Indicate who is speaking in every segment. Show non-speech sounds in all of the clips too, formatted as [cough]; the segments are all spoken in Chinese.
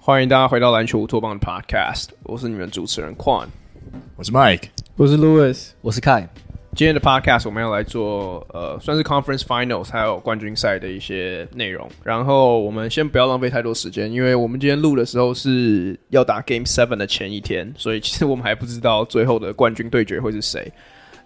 Speaker 1: 欢迎大家回到篮球乌托邦的 Podcast，我是你们主持人 Quan，
Speaker 2: 我是 Mike，
Speaker 3: 我是 Louis，
Speaker 4: 我是 Kai。
Speaker 1: 今天的 Podcast 我们要来做呃，算是 Conference Finals 还有冠军赛的一些内容。然后我们先不要浪费太多时间，因为我们今天录的时候是要打 Game Seven 的前一天，所以其实我们还不知道最后的冠军对决会是谁。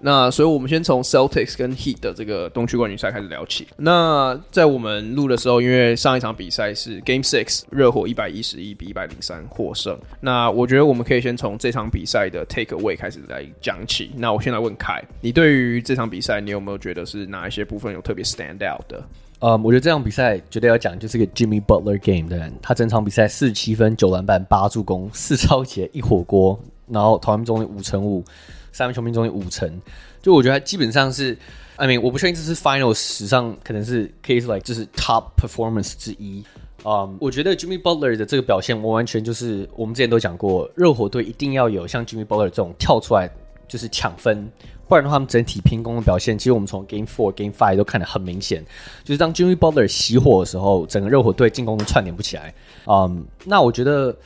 Speaker 1: 那所以，我们先从 Celtics 跟 Heat 的这个东区冠军赛开始聊起。那在我们录的时候，因为上一场比赛是 Game Six，热火一百一十一比一百零三获胜。那我觉得我们可以先从这场比赛的 Take Away 开始来讲起。那我先来问凯，你对于这场比赛，你有没有觉得是哪一些部分有特别 Stand Out 的？
Speaker 4: 呃、um，我觉得这场比赛绝对要讲，就是个 Jimmy Butler Game 的人。他整场比赛四十七分、九篮板、八助攻、四抄截、一火锅，然后投篮命中率五成五，三分球命中率五成。就我觉得基本上是，I mean，我不确定这是 Final 史上可能是可以说 like 就是 Top Performance 之一。嗯、我觉得 Jimmy Butler 的这个表现，我完全就是我们之前都讲过，热火队一定要有像 Jimmy Butler 这种跳出来就是抢分，不然的话，他们整体拼攻的表现，其实我们从 Game Four、Game Five 都看得很明显，就是当 Jimmy Butler 熄火的时候，整个热火队进攻都串联不起来。嗯、那我觉得。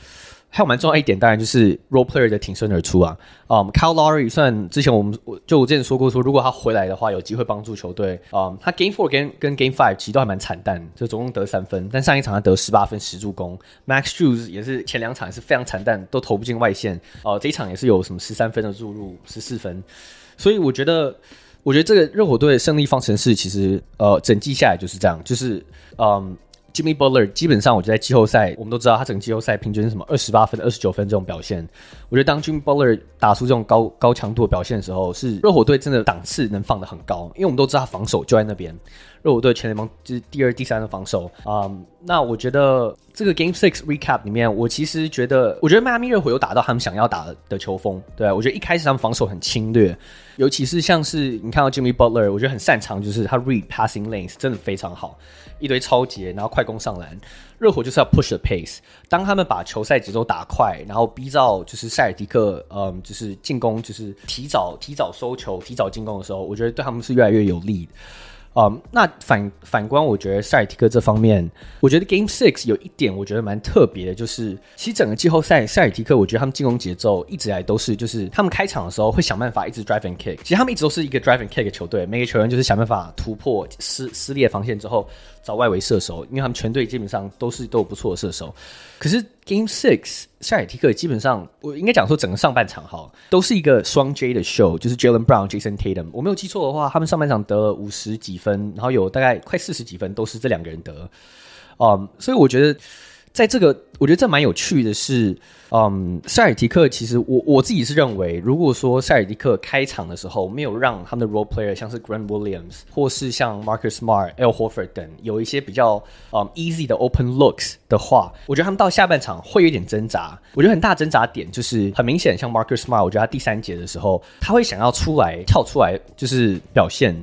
Speaker 4: 还有蛮重要一点，当然就是 role player 的挺身而出啊。嗯、um,，Kyle Lowry 算之前我们就我之前说过说，如果他回来的话，有机会帮助球队。啊、他 Game Four 跟跟 Game Five 其实都还蛮惨淡，就总共得三分，但上一场他得十八分十助攻。Max Strus 也是前两场也是非常惨淡，都投不进外线。哦、uh,，这一场也是有什么十三分的注入，十四分。所以我觉得，我觉得这个热火队的胜利方程式其实呃整季下来就是这样，就是嗯。Jimmy Butler 基本上，我觉得在季后赛，我们都知道他整个季后赛平均是什么二十八分、二十九分这种表现。我觉得当 Jimmy Butler 打出这种高高强度的表现的时候，是热火队真的档次能放得很高，因为我们都知道他防守就在那边。热火队全联盟就是第二、第三的防守啊、嗯。那我觉得这个 Game Six Recap 里面，我其实觉得，我觉得迈阿密热火有打到他们想要打的球风。对，我觉得一开始他们防守很侵略，尤其是像是你看到 Jimmy Butler，我觉得很擅长，就是他 read passing lanes 真的非常好。一堆超节，然后快攻上篮，热火就是要 push the pace。当他们把球赛节奏打快，然后逼到就是塞尔迪克，嗯，就是进攻，就是提早提早收球，提早进攻的时候，我觉得对他们是越来越有利的。啊、那反反观，我觉得塞尔提克这方面，我觉得 Game Six 有一点我觉得蛮特别的，就是其实整个季后赛塞尔提克，我觉得他们进攻节奏一直以来都是，就是他们开场的时候会想办法一直 drive and kick，其实他们一直都是一个 drive and kick 的球队，每个球员就是想办法突破撕撕裂防线之后。找外围射手，因为他们全队基本上都是都有不错的射手。可是 Game Six 塞尔提克基本上，我应该讲说整个上半场哈，都是一个双 J 的 show，就是 Jalen Brown、Jason Tatum。我没有记错的话，他们上半场得了五十几分，然后有大概快四十几分都是这两个人得。嗯，所以我觉得在这个，我觉得这蛮有趣的是。嗯，塞尔提克其实我我自己是认为，如果说塞尔提克开场的时候没有让他们的 role player 像是 Grant Williams 或是像 Marcus Smart、l Horford 等有一些比较嗯 easy 的 open looks 的话，我觉得他们到下半场会有点挣扎。我觉得很大挣扎点就是很明显，像 Marcus Smart，我觉得他第三节的时候他会想要出来跳出来就是表现。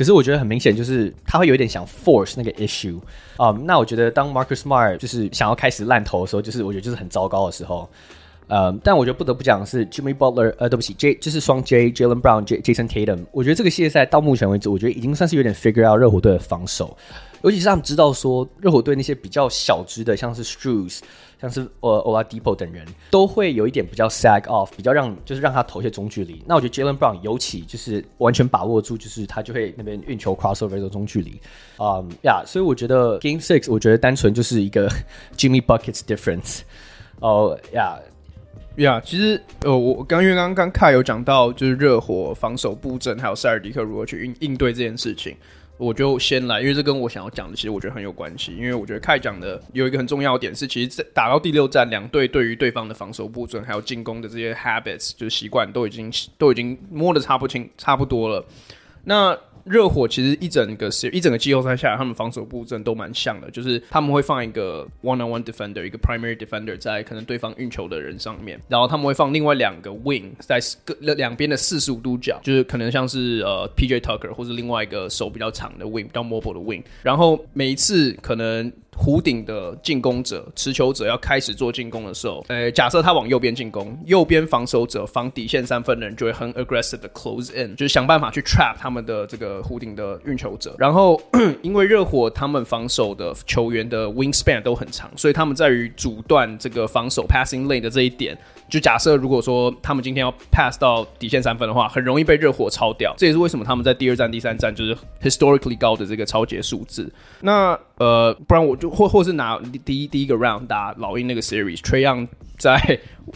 Speaker 4: 可是我觉得很明显，就是他会有一点想 force 那个 issue 啊、那我觉得当 Marcus Smart 就是想要开始烂头的时候，就是我觉得就是很糟糕的时候。呃、但我觉得不得不讲的是 Jimmy Butler，呃，对不起，J 就是双 J，Jalen Brown、J Jason Tatum。我觉得这个系列赛到目前为止，我觉得已经算是有点 figure out 热火队的防守，尤其是他们知道说热火队那些比较小只的，像是 Strus 像是呃 Oladipo 等人都会有一点比较 sag off，比较让就是让他投一些中距离。那我觉得 Jalen Brown 尤其就是完全把握住，就是他就会那边运球 crossover 的中距离。啊呀，所以我觉得 Game Six 我觉得单纯就是一个 [laughs] Jimmy buckets difference。哦呀
Speaker 1: 呀，其实呃我刚因为刚刚凯有讲到就是热火防守布阵，还有塞尔迪克如何去应应对这件事情。我就先来，因为这跟我想要讲的，其实我觉得很有关系。因为我觉得凯讲的有一个很重要的点是，其实，在打到第六战，两队对于对方的防守布阵还有进攻的这些 habits，就是习惯，都已经都已经摸得差不清差不多了。那热火其实一整个是一整个季后赛下来，他们防守布阵都蛮像的，就是他们会放一个 one on one defender，一个 primary defender 在可能对方运球的人上面，然后他们会放另外两个 wing 在各两边的四十五度角，就是可能像是呃 PJ Tucker 或是另外一个手比较长的 wing，比较 mobile 的 wing，然后每一次可能。弧顶的进攻者、持球者要开始做进攻的时候，呃，假设他往右边进攻，右边防守者防底线三分的人就会很 aggressive 的 close in，就是想办法去 trap 他们的这个弧顶的运球者。然后，[clears throat] 因为热火他们防守的球员的 wingspan 都很长，所以他们在于阻断这个防守 passing lane 的这一点。就假设如果说他们今天要 pass 到底线三分的话，很容易被热火超掉。这也是为什么他们在第二战、第三战就是 historically 高的这个超解数字。那呃，不然我就或或是拿第一第一个 round 打老鹰那个 series，Trayon 在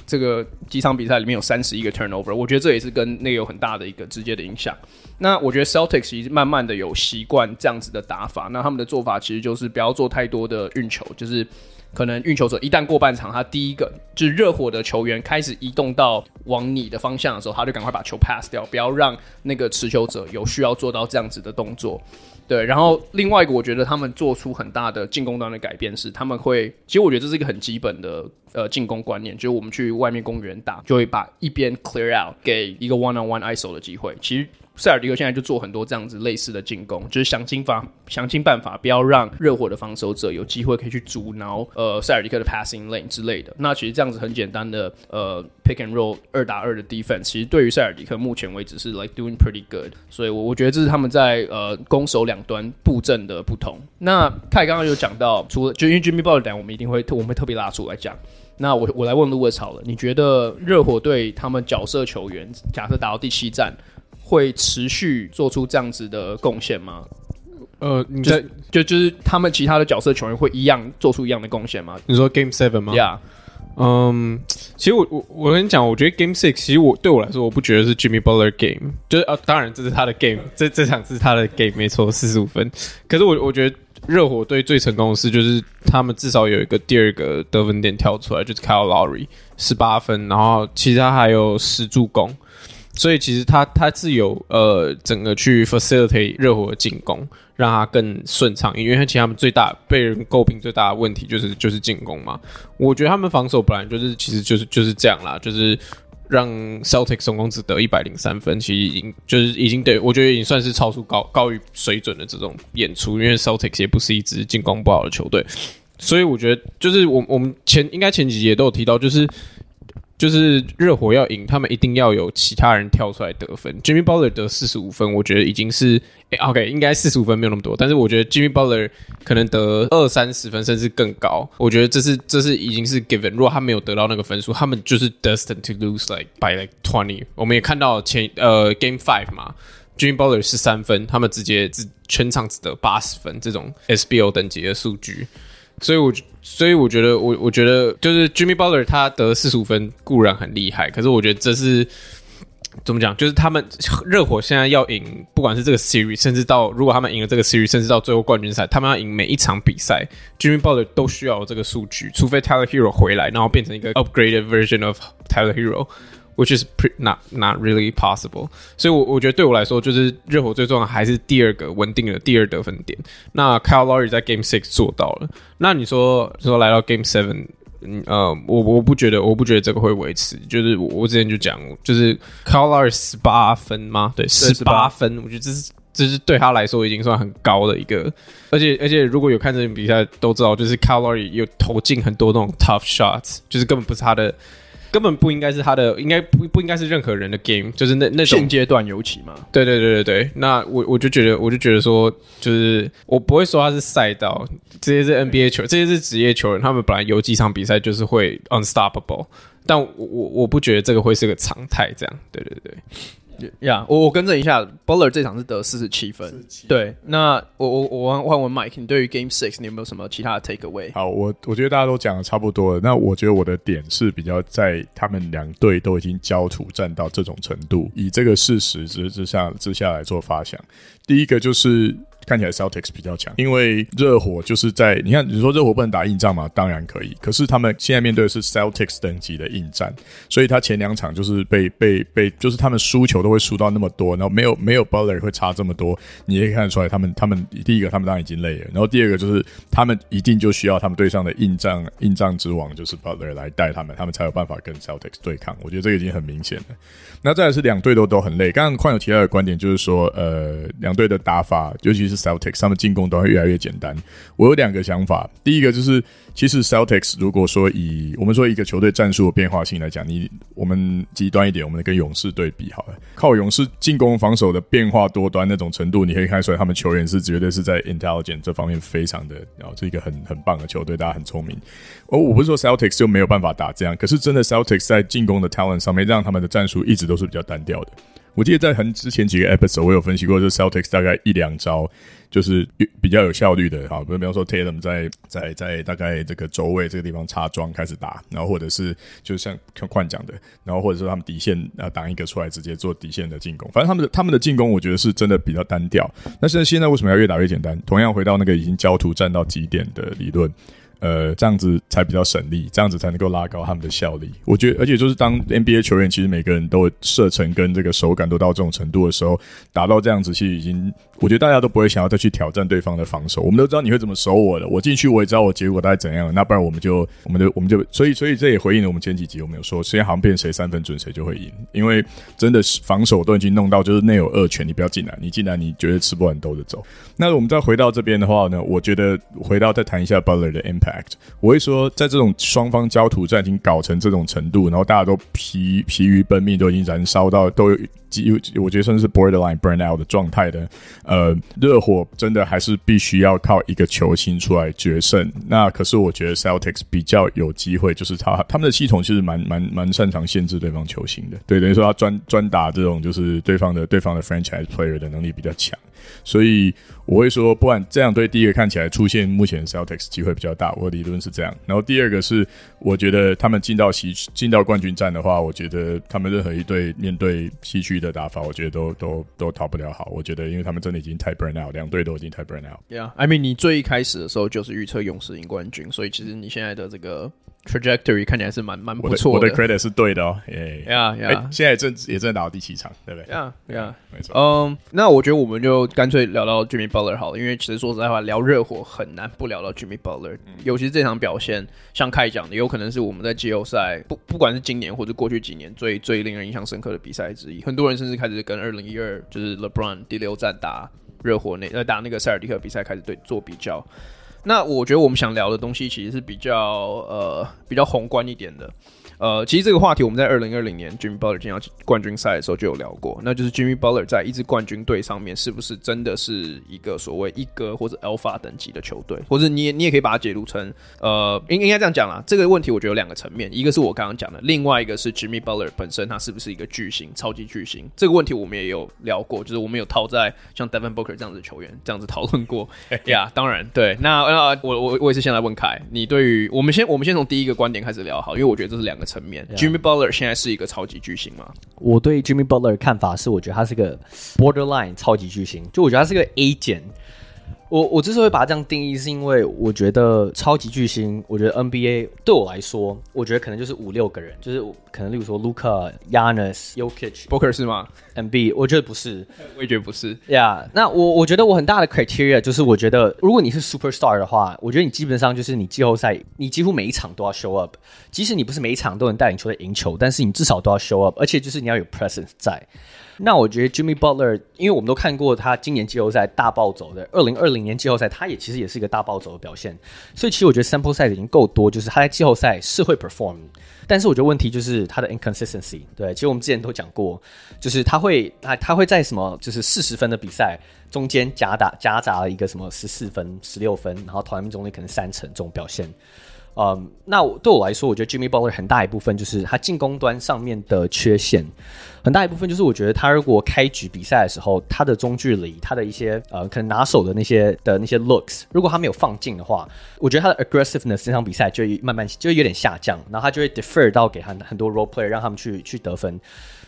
Speaker 1: 这个几场比赛里面有三十一个 turnover，我觉得这也是跟那个有很大的一个直接的影响。那我觉得 Celtics 其实慢慢的有习惯这样子的打法，那他们的做法其实就是不要做太多的运球，就是。可能运球者一旦过半场，他第一个就是热火的球员开始移动到往你的方向的时候，他就赶快把球 pass 掉，不要让那个持球者有需要做到这样子的动作。对，然后另外一个我觉得他们做出很大的进攻端的改变是，他们会，其实我觉得这是一个很基本的呃进攻观念，就是我们去外面公园打，就会把一边 clear out 给一个 one on one ISO 的机会，其实。塞尔迪克现在就做很多这样子类似的进攻，就是想尽法想尽办法，不要让热火的防守者有机会可以去阻挠呃塞尔迪克的 passing lane 之类的。那其实这样子很简单的呃 pick and roll 二打二的 defense，其实对于塞尔迪克目前为止是 like doing pretty good。所以，我我觉得这是他们在呃攻守两端布阵的不同。那凯刚刚有讲到，除了就因为 Jimmy Butler，我们一定会特我们会特别拉出来讲。那我我来问 Louis 好了，你觉得热火队他们角色球员，假设打到第七站？会持续做出这样子的贡献吗？
Speaker 2: 呃，你在
Speaker 1: 就就，就是他们其他的角色球员会一样做出一样的贡献吗？
Speaker 2: 你说 Game Seven 吗
Speaker 1: ？Yeah，
Speaker 2: 嗯，其实我我我跟你讲，我觉得 Game Six 其实我对我来说，我不觉得是 Jimmy Butler Game，就是呃、啊，当然这是他的 Game，这这场是他的 Game，没错，四十五分。可是我我觉得热火队最成功的事就是他们至少有一个第二个得分点跳出来，就是 Kyle Lowry 十八分，然后其他还有十助攻。所以其实他他是有呃整个去 facilitate 热火的进攻，让他更顺畅。因为其实他们最大被人诟病最大的问题就是就是进攻嘛。我觉得他们防守本来就是其实就是就是这样啦，就是让 Celtic 总共只得一百零三分，其实已经就是已经对我觉得已经算是超出高高于水准的这种演出。因为 Celtic 也不是一支进攻不好的球队，所以我觉得就是我我们前应该前几集也都有提到，就是。就是热火要赢，他们一定要有其他人跳出来得分。Jimmy Butler 得四十五分，我觉得已经是、欸、OK，应该四十五分没有那么多，但是我觉得 Jimmy Butler 可能得二三十分甚至更高。我觉得这是这是已经是 given。如果他没有得到那个分数，他们就是 destined to lose like by like twenty。我们也看到前呃 Game Five 嘛，Jimmy Butler 是三分，他们直接只全场只得八十分，这种 SBO 等级的数据。所以我，我所以我觉得，我我觉得就是 Jimmy Butler 他得四十五分固然很厉害，可是我觉得这是怎么讲？就是他们热火现在要赢，不管是这个 series，甚至到如果他们赢了这个 series，甚至到最后冠军赛，他们要赢每一场比赛，Jimmy Butler 都需要这个数据，除非 Tyler Hero 回来，然后变成一个 upgraded version of Tyler Hero。Which is not not really possible，所以我，我我觉得对我来说，就是热火最重要还是第二个稳定的第二得分点。那 Kyle Lowry 在 Game Six 做到了，那你说说来到 Game Seven，嗯呃，我我不觉得，我不觉得这个会维持。就是我我之前就讲，就是 Kyle Lowry 十八分吗？对，十八分，我觉得这是这是对他来说已经算很高的一个。而且而且如果有看这场比赛都知道，就是 Lowry 有投进很多那种 tough shots，就是根本不是他的。根本不应该是他的，应该不不应该是任何人的 game，就是那那种
Speaker 1: 现阶段尤其嘛。
Speaker 2: 对对对对对，那我我就觉得，我就觉得说，就是我不会说他是赛道，这些是 NBA 球，这些是职业球员，他们本来有几场比赛就是会 unstoppable，但我我我不觉得这个会是个常态，这样，对对对。
Speaker 1: 呀，yeah, 我我更正一下，Butler 这场是得四十七分。对，那我我我换问 Mike，你对于 Game Six 你有没有什么其他的 take away？
Speaker 3: 好，我我觉得大家都讲的差不多了。那我觉得我的点是比较在他们两队都已经焦土战到这种程度，以这个事实之之下之下来做发想。第一个就是。看起来 Celtics 比较强，因为热火就是在你看，你说热火不能打硬仗嘛？当然可以，可是他们现在面对的是 Celtics 等级的硬战，所以他前两场就是被被被，就是他们输球都会输到那么多，然后没有没有 Butler 会差这么多，你也可以看得出来，他们他们第一个他们当然已经累了，然后第二个就是他们一定就需要他们队上的硬仗硬仗之王就是 Butler 来带他们，他们才有办法跟 Celtics 对抗。我觉得这个已经很明显了。那再来是两队都都很累，刚刚矿有提到的观点就是说，呃，两队的打法，尤其是。Celtics，他们进攻都会越来越简单。我有两个想法，第一个就是，其实 Celtics 如果说以我们说一个球队战术的变化性来讲，你我们极端一点，我们跟勇士对比好了，靠勇士进攻防守的变化多端那种程度，你可以看出来他们球员是绝对是在 intelligent 这方面非常的，然后是一个很很棒的球队，大家很聪明。哦，我不是说 Celtics 就没有办法打这样，可是真的 Celtics 在进攻的 talent 上面，让他们的战术一直都是比较单调的。我记得在很之前几个 episode，我有分析过，就是 Celtics 大概一两招就是比较有效率的，哈，比比方说 Tatum 在在在大概这个轴位这个地方插桩开始打，然后或者是就像像矿讲的，然后或者说他们底线啊挡一个出来直接做底线的进攻，反正他们的他们的进攻我觉得是真的比较单调。那现在现在为什么要越打越简单？同样回到那个已经焦土战到极点的理论。呃，这样子才比较省力，这样子才能够拉高他们的效率。我觉得，而且就是当 NBA 球员，其实每个人都射程跟这个手感都到这种程度的时候，达到这样子，其实已经。我觉得大家都不会想要再去挑战对方的防守。我们都知道你会怎么守我的，我进去我也知道我结果大概怎样。那不然我们就，我们就，我们就，所以，所以这也回应了我们前几集我们有说，谁好像变谁三分准谁就会赢，因为真的是防守都已经弄到就是内有二权，你不要进来，你进来你绝对吃不完兜着走。那我们再回到这边的话呢，我觉得回到再谈一下 Butler 的 impact。我会说，在这种双方焦土战已经搞成这种程度，然后大家都疲疲于奔命，都已经燃烧到都有。我觉得算是 borderline burn out 的状态的，呃热火真的还是必须要靠一个球星出来决胜。那可是我觉得 Celtics 比较有机会，就是他他们的系统其实蛮蛮蛮擅长限制对方球星的，对，等于说他专专打这种就是对方的对方的 franchise player 的能力比较强。所以我会说，不管这样对第一个看起来出现目前 Celtics 机会比较大，我的理论是这样。然后第二个是，我觉得他们进到西进到冠军战的话，我觉得他们任何一队面对西区的打法，我觉得都都都逃不了好。我觉得，因为他们真的已经太 burn out，两队都已经太 burn out。
Speaker 1: Yeah，I mean，你最一开始的时候就是预测勇士赢冠军，所以其实你现在的这个。Trajectory 看起来是蛮蛮不错的，
Speaker 3: 我的 credit 是对的哦。
Speaker 1: 呀呀，
Speaker 3: 现在正也正在打到第七场，对不对？
Speaker 1: 呀呀，没错。嗯，那我觉得我们就干脆聊到 Jimmy Butler 好了，因为其实说实在话，聊热火很难不聊到 Jimmy Butler，尤其是这场表现，像开讲的，有可能是我们在季后赛不不管是今年或者过去几年最最令人印象深刻的比赛之一。很多人甚至开始跟二零一二就是 LeBron 第六战打热火那呃打那个塞尔迪克比赛开始对做比较。那我觉得我们想聊的东西其实是比较呃比较宏观一点的。呃，其实这个话题我们在二零二零年 Jimmy Butler 进到冠军赛的时候就有聊过，那就是 Jimmy Butler 在一支冠军队上面是不是真的是一个所谓一哥或者 Alpha 等级的球队，或者你也你也可以把它解读成呃应应该这样讲啦。这个问题我觉得有两个层面，一个是我刚刚讲的，另外一个是 Jimmy Butler 本身他是不是一个巨星、超级巨星？这个问题我们也有聊过，就是我们有套在像 Devin Booker 这样子的球员这样子讨论过。呀，[laughs] yeah, 当然对。那呃我我我也是先来问凯，你对于我们先我们先从第一个观点开始聊好，因为我觉得这是两个层面。Jimmy Butler 现在是一个超级巨星吗？
Speaker 4: 我对 Jimmy Butler 的看法是，我觉得他是个 borderline 超级巨星，就我觉得他是个 A 减。我我之所以把它这样定义，是因为我觉得超级巨星，我觉得 NBA 对我来说，我觉得可能就是五六个人，就是可能例如说 Luka、Giannis、Jokic、
Speaker 1: Booker 是吗
Speaker 4: ？MB 我觉得不是，
Speaker 1: 我也觉得不是。
Speaker 4: 呀，yeah, 那我我觉得我很大的 criteria 就是，我觉得如果你是 superstar 的话，我觉得你基本上就是你季后赛，你几乎每一场都要 show up，即使你不是每一场都能带领球队赢球，但是你至少都要 show up，而且就是你要有 presence 在。那我觉得 Jimmy Butler，因为我们都看过他今年季后赛大暴走的，二零二零年季后赛，他也其实也是一个大暴走的表现。所以其实我觉得 sample size 已经够多，就是他在季后赛是会 perform，但是我觉得问题就是他的 inconsistency。对，其实我们之前都讲过，就是他会他他会在什么就是四十分的比赛中间夹打夹杂了一个什么十四分、十六分，然后投篮命中率可能三成这种表现。嗯那我对我来说，我觉得 Jimmy Butler 很大一部分就是他进攻端上面的缺陷，很大一部分就是我觉得他如果开局比赛的时候，他的中距离，他的一些呃可能拿手的那些的那些 looks，如果他没有放进的话，我觉得他的 aggressiveness 这场比赛就慢慢就有点下降，然后他就会 defer 到给他很多 role player 让他们去去得分，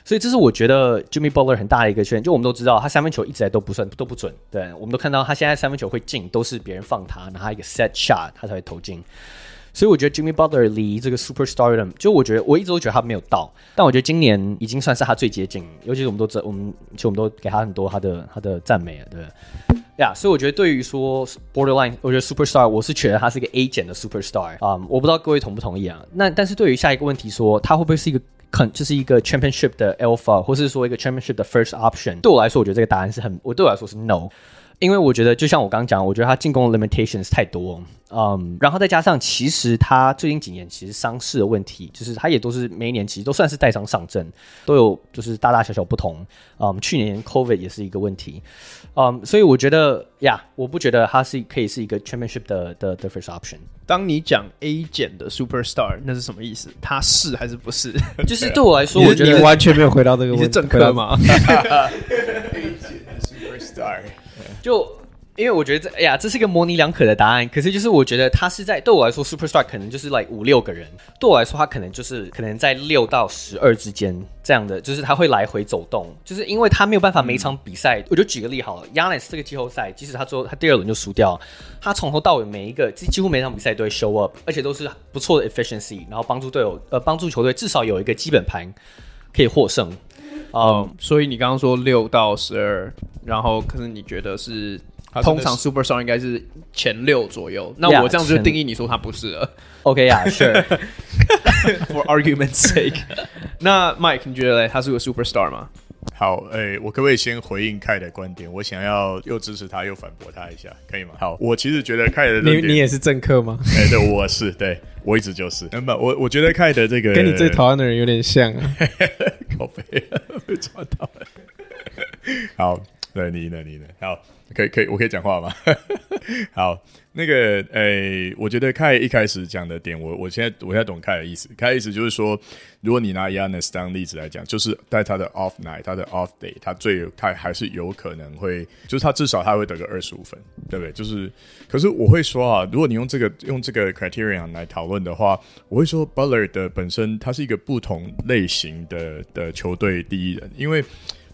Speaker 4: 所以这是我觉得 Jimmy Butler 很大的一个缺陷。就我们都知道他三分球一直来都不算都不准，对，我们都看到他现在三分球会进都是别人放他，拿他一个 set shot 他才会投进。所以我觉得 Jimmy Butler 离这个 Superstar，就我觉得我一直都觉得他没有到，但我觉得今年已经算是他最接近，尤其是我们都知，我们其实我们都给他很多他的他的赞美了，对，呀，yeah，所以我觉得对于说 Borderline，我觉得 Superstar，我是觉得他是一个 A 减的 Superstar 啊我不知道各位同不同意啊？那但是对于下一个问题说，他会不会是一个肯就是一个 Championship 的 Alpha，或是说一个 Championship 的 First Option？对我来说，我觉得这个答案是很，我对我来说是 No。因为我觉得，就像我刚刚讲，我觉得他进攻的 limitations 太多，嗯，然后再加上，其实他最近几年其实伤势的问题，就是他也都是每一年其实都算是带伤上阵，都有就是大大小小不同，嗯，去年 COVID 也是一个问题，嗯，所以我觉得呀，我不觉得他是可以是一个 championship 的的的 first option。
Speaker 1: 当你讲 A 减的 superstar，那是什么意思？他是还是不是？[laughs]
Speaker 4: 就是对我来说，我觉得
Speaker 2: 你完全没有回到这个问题，
Speaker 1: 你是政客吗？[laughs]
Speaker 3: A 减的 superstar。
Speaker 4: 就因为我觉得这哎呀，这是一个模棱两可的答案。可是就是我觉得他是在对我来说，superstar 可能就是像五六个人。对我来说，他可能就是可能在六到十二之间这样的，就是他会来回走动。就是因为他没有办法每场比赛。我就举个例好了，Yanis 这个季后赛，即使他最后他第二轮就输掉，他从头到尾每一个几几乎每场比赛都会 show up，而且都是不错的 efficiency，然后帮助队友呃帮助球队至少有一个基本盘可以获胜。
Speaker 1: 嗯，所以你刚刚说六到十二，然后可是你觉得是通常 Superstar 应该是前六左右，那我这样就定义你说他不是了。[laughs]
Speaker 4: OK 呀，Sure。[laughs]
Speaker 1: For argument's sake，[laughs] 那 Mike 你觉得嘞，他是个 Superstar 吗？
Speaker 3: 好，诶、欸，我可不可以先回应凯的观点？我想要又支持他又反驳他一下，可以吗？好，我其实觉得凯的
Speaker 2: 你你也是政客吗？
Speaker 3: 哎、欸，对，我是，对我一直就是。[laughs] 那么我我觉得凯的这个
Speaker 2: 跟你最讨厌的人有点像啊，[laughs]
Speaker 3: 靠背 [laughs] 被抓到了。好，对，你呢？你呢？好，可以可以，我可以讲话吗？[laughs] 好。那个，诶、我觉得凯一开始讲的点，我我现在我现在懂凯的意思。凯的意思就是说，如果你拿 Giannis 当例子来讲，就是在他的 off night，他的 off day，他最他还是有可能会，就是他至少他会得个二十五分，对不对？就是，可是我会说啊，如果你用这个用这个 criterion 来讨论的话，我会说 Butler 的本身他是一个不同类型的的球队第一人，因为。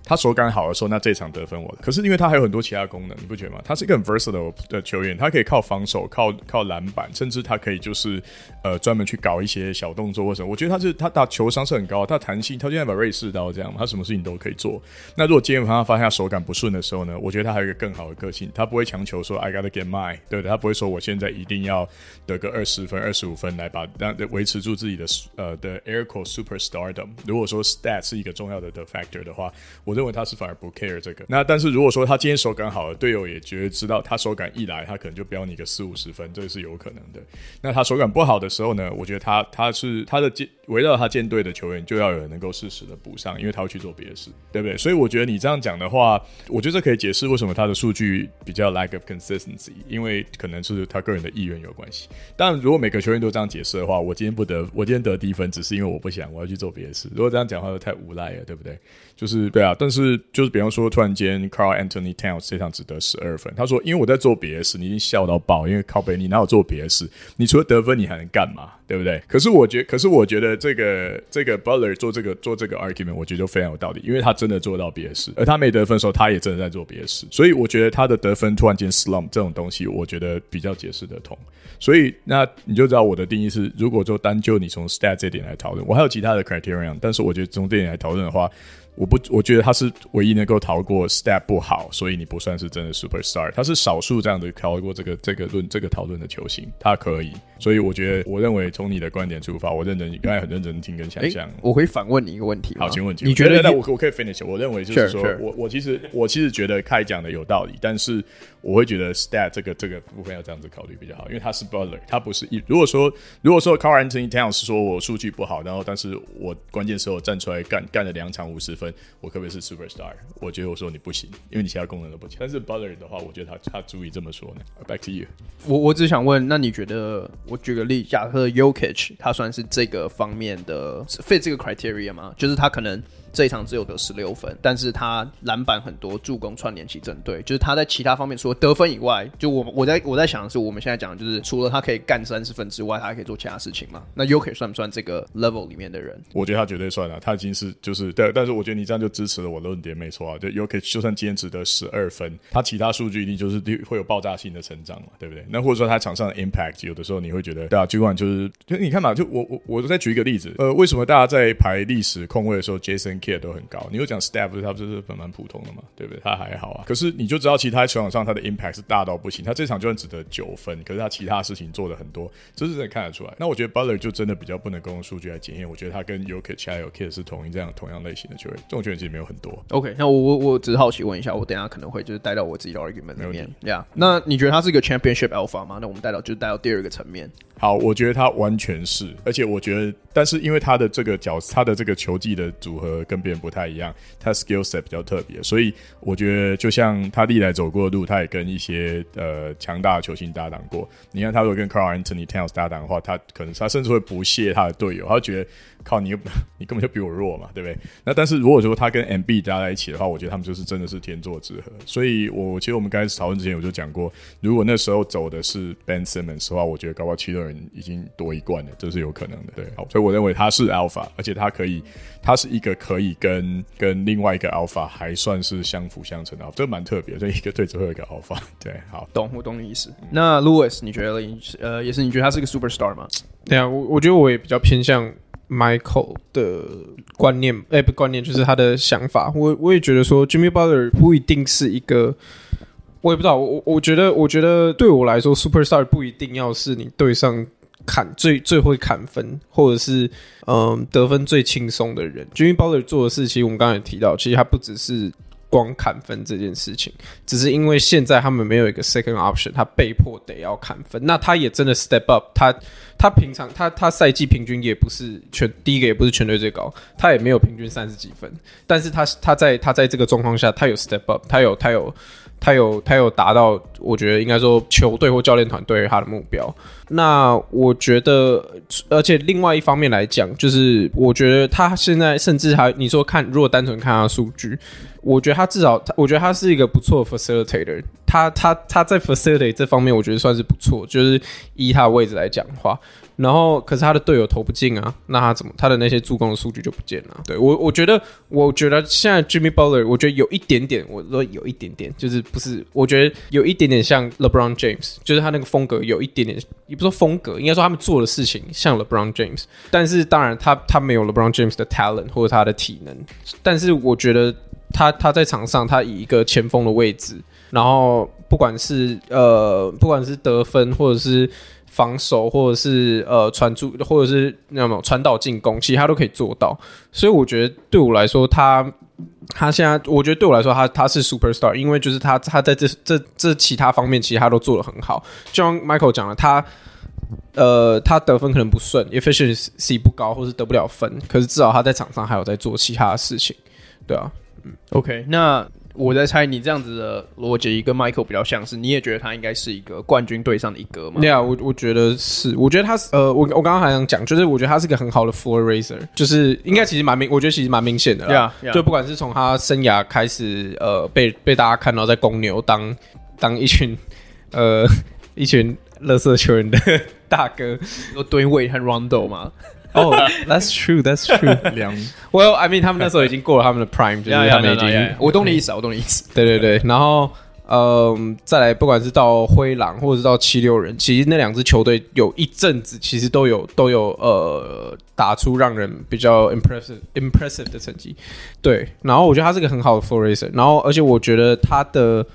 Speaker 3: 他手感好的时候，那这场得分我的。可是因为他还有很多其他功能，你不觉得吗？他是一个很 versatile 的球员，他可以靠防守、靠靠篮板，甚至他可以就是呃专门去搞一些小动作或什么。我觉得他是他打球商是很高，他弹性，他现在把瑞士刀这样，他什么事情都可以做。那如果今天他发现他手感不顺的时候呢？我觉得他还有一个更好的个性，他不会强求说 I gotta get mine，对不对？他不会说我现在一定要得个二十分、二十五分来把让维持住自己的呃的 Aircore superstardom。如果说 stat 是一个重要的的 factor 的话，我认为他是反而不 care 这个。那但是如果说他今天手感好了，队友也觉得知道他手感一来，他可能就标你个四五十分，这个是有可能的。那他手感不好的时候呢？我觉得他他是他的建围绕他建队的球员就要有人能够适时的补上，因为他会去做别的事，对不对？所以我觉得你这样讲的话，我觉得这可以解释为什么他的数据比较 lack of consistency，因为可能是他个人的意愿有关系。但，如果每个球员都这样解释的话，我今天不得我今天得低分，只是因为我不想我要去做别的事。如果这样讲话，就太无赖了，对不对？就是对啊，但是就是比方说，突然间，Carl Anthony Towns 这场只得十二分，他说：“因为我在做别的事。”你已经笑到爆，因为靠北，你哪有做别的事？你除了得分，你还能干嘛？对不对？可是我觉，可是我觉得这个这个 Butler 做这个做这个 argument，我觉得就非常有道理，因为他真的做到别的事，而他没得分的时候，他也真的在做别的事，所以我觉得他的得分突然间 slump 这种东西，我觉得比较解释得通。所以那你就知道我的定义是，如果就单就你从 stat 这点来讨论，我还有其他的 criterion，但是我觉得从这点来讨论的话。我不，我觉得他是唯一能够逃过 step 不好，所以你不算是真的 superstar。他是少数这样的逃过这个这个论这个讨论的球星，他可以。所以我觉得，我认为从你的观点出发，我认真，你刚才很认真听跟想象。
Speaker 1: 我可以反问你一个问题。
Speaker 3: 好，请问，
Speaker 1: 你觉得？
Speaker 3: 我我可以 finish。我认为就是说，sure, sure. 我我其实我其实觉得开讲的有道理，但是我会觉得 stat 这个这个部分要这样子考虑比较好，因为他是 Butler，他不是一。如果说如果说 Carl Anthony Towns 说我数据不好，然后但是我关键时候站出来干干了两场五十我可不可以是？Superstar，我觉得我说你不行，因为你其他功能都不强。但是 Butler 的话，我觉得他他足以这么说呢。Back to you，
Speaker 1: 我我只想问，那你觉得我举个例，假设 Yokich 他算是这个方面的 fit 这个 criteria 吗？就是他可能。这一场只有得十六分，但是他篮板很多，助攻串联起整队，就是他在其他方面除了得分以外，就我我在我在想的是，我们现在讲的就是除了他可以干三十分之外，他还可以做其他事情嘛？那 Jokic 算不算这个 level 里面的人？
Speaker 3: 我觉得他绝对算了，他已经是就是对，但是我觉得你这样就支持了我的论点，没错啊。就 Jokic 就算今天只得十二分，他其他数据一定就是会有爆炸性的成长嘛，对不对？那或者说他场上的 impact，有的时候你会觉得对啊，尽管就是就你看嘛，就我我我再举一个例子，呃，为什么大家在排历史控卫的时候，Jason Kidd 都很高？你又讲 Steph，他不是蛮蛮普通的嘛，对不对？他还好啊。可是你就知道，其他球场上他的 impact 是大到不行。他这场就算只得九分，可是他其他事情做的很多，这是真的看得出来。那我觉得 Butler 就真的比较不能够用数据来检验。我觉得他跟 Jokic 还有 Kidd 是同一这样同样类型的球员，这种球员其实没有很多。
Speaker 1: OK，那我我我只是好奇问一下，我等一下可能会就是带到我自己的 argument 里面。Yeah，那你觉得他是一个 championship alpha 吗？那我们带到就带到第二个层面。
Speaker 3: 好，我觉得他完全是，而且我觉得，但是因为他的这个角，他的这个球技的组合跟别人不太一样，他 skill set 比较特别，所以我觉得就像他历来走过的路，他也跟一些呃强大的球星搭档过。你看他如果跟 Carl Anthony Towns 搭档的话，他可能他甚至会不屑他的队友，他觉得。靠你，[laughs] 你根本就比我弱嘛，对不对？那但是如果说他跟 Embiid 搭在一起的话，我觉得他们就是真的是天作之合。所以我其实我们刚开始讨论之前，我就讲过，如果那时候走的是 Ben Simmons 的话，我觉得搞不好七六人已经夺一冠了，这是有可能的。对，好，所以我认为他是 Alpha，而且他可以，他是一个可以跟跟另外一个 Alpha 还算是相辅相成的，这蛮特别。所以一个对最后一个 Alpha，[laughs] 对，好，
Speaker 1: 懂，我懂你意思。那 Louis，你觉得呃，也是你觉得他是个 Superstar 吗？
Speaker 2: 对啊，我我觉得我也比较偏向。Michael 的观念，哎、不，观念就是他的想法。我我也觉得说，Jimmy Butler 不一定是一个，我也不知道。我我觉得，我觉得对我来说，Superstar 不一定要是你对上砍最最会砍分，或者是嗯得分最轻松的人。Jimmy Butler 做的事，其实我们刚才也提到，其实他不只是。光砍分这件事情，只是因为现在他们没有一个 second option，他被迫得要砍分。那他也真的 step up，他他平常他他赛季平均也不是全第一个，也不是全队最高，他也没有平均三十几分。但是他他在他在这个状况下，他有 step up，他有他有他有他有达到，我觉得应该说球队或教练团队他的目标。那我觉得，而且另外一方面来讲，就是我觉得他现在甚至还你说看，如果单纯看他的数据。我觉得他至少，我觉得他是一个不错的 facilitator。他他他在 facilitate 这方面，我觉得算是不错。就是以他的位置来讲的话，然后可是他的队友投不进啊，那他怎么他的那些助攻的数据就不见了？对我，我觉得，我觉得现在 Jimmy Butler，我觉得有一点点，我说有一点点，就是不是，我觉得有一点点像 LeBron James，就是他那个风格有一点点，也不说风格，应该说他们做的事情像 LeBron James，但是当然他他没有 LeBron James 的 talent 或者他的体能，但是我觉得。他他在场上，他以一个前锋的位置，然后不管是呃，不管是得分，或者是防守，或者是呃传出，或者是那种传导进攻，其实他都可以做到。所以我觉得对我来说，他他现在，我觉得对我来说，他他是 superstar，因为就是他他在这这这其他方面，其实他都做得很好。就像 Michael 讲了，他呃他得分可能不顺，efficiency 不高，或是得不了分，可是至少他在场上还有在做其他的事情，对啊。嗯
Speaker 1: ，OK，那我在猜你这样子的逻辑跟 Michael 比较像是，你也觉得他应该是一个冠军队上的一哥吗？
Speaker 2: 对啊，我我觉得是，我觉得他是呃，我我刚刚还想讲，就是我觉得他是个很好的 floor raiser，就是应该其实蛮明，我觉得其实蛮明显的啦，yeah, yeah. 就不管是从他生涯开始，呃，被被大家看到在公牛当当一群 [laughs] 呃一群垃圾球员的大哥，
Speaker 1: 有 Dwyane Wade 和 Rondo 吗？[laughs]
Speaker 2: 哦、oh,，That's true, That's true。[laughs] 两，Well, I mean，他们那时候已经过了他们的 Prime，就是他们已经。
Speaker 1: 我懂你意思啊，我懂你意思。[laughs]
Speaker 2: 对对对，然后，嗯，再来，不管是到灰狼，或者是到七六人，其实那两支球队有一阵子其实都有都有呃打出让人比较 impressive impressive 的成绩。对，然后我觉得他是个很好的 floor raiser，然后而且我觉得他的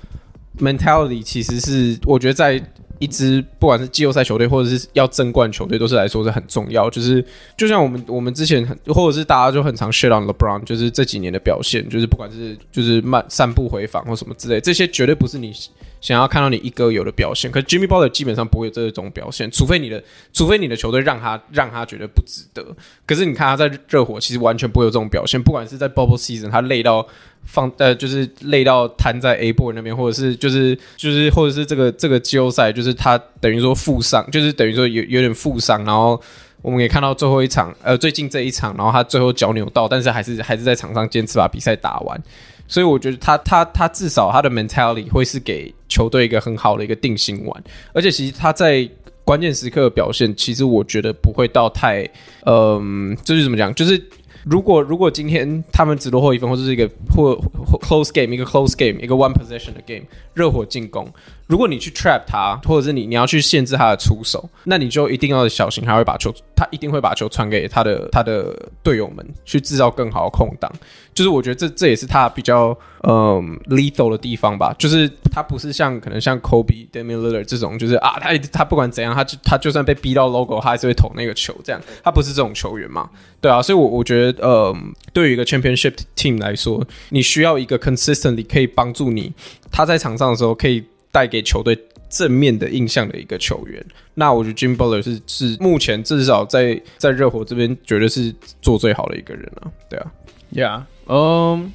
Speaker 2: mentality 其实是我觉得在。一支不管是季后赛球队，或者是要争冠球队，都是来说是很重要。就是就像我们我们之前很，或者是大家就很常 shit on LeBron，就是这几年的表现，就是不管是就是慢散步回防或什么之类，这些绝对不是你想要看到你一哥有的表现。可 Jimmy Butler 基本上不会有这种表现，除非你的除非你的球队让他让他觉得不值得。可是你看他在热火，其实完全不会有这种表现，不管是在 Bubble Season，他累到。放呃，就是累到瘫在 A board 那边，或者是就是就是或者是这个这个季后赛，就是他等于说负伤，就是等于说有有点负伤，然后我们也看到最后一场，呃，最近这一场，然后他最后脚扭到，但是还是还是在场上坚持把比赛打完，所以我觉得他他他至少他的 mentality 会是给球队一个很好的一个定心丸，而且其实他在关键时刻的表现，其实我觉得不会到太，嗯、就是怎么讲，就是。如果如果今天他们只落后一分，或者是一个或，或 close game，一个 close game，一个 one possession 的 game，热火进攻，如果你去 trap 他，或者是你你要去限制他的出手，那你就一定要小心，他会把球，他一定会把球传给他的他的队友们，去制造更好的空档。就是我觉得这这也是他比较嗯 lethal 的地方吧，就是他不是像可能像 Kobe、Damian Lillard 这种，就是啊他他不管怎样，他就他就算被逼到 logo，他还是会投那个球，这样他不是这种球员嘛？对啊，所以我我觉得嗯，对于一个 championship team 来说，你需要一个 consistently 可以帮助你他在场上的时候可以带给球队正面的印象的一个球员。那我觉得 Jim Butler 是是目前至少在在热火这边绝对是做最好的一个人啊，对啊
Speaker 1: ，Yeah。嗯，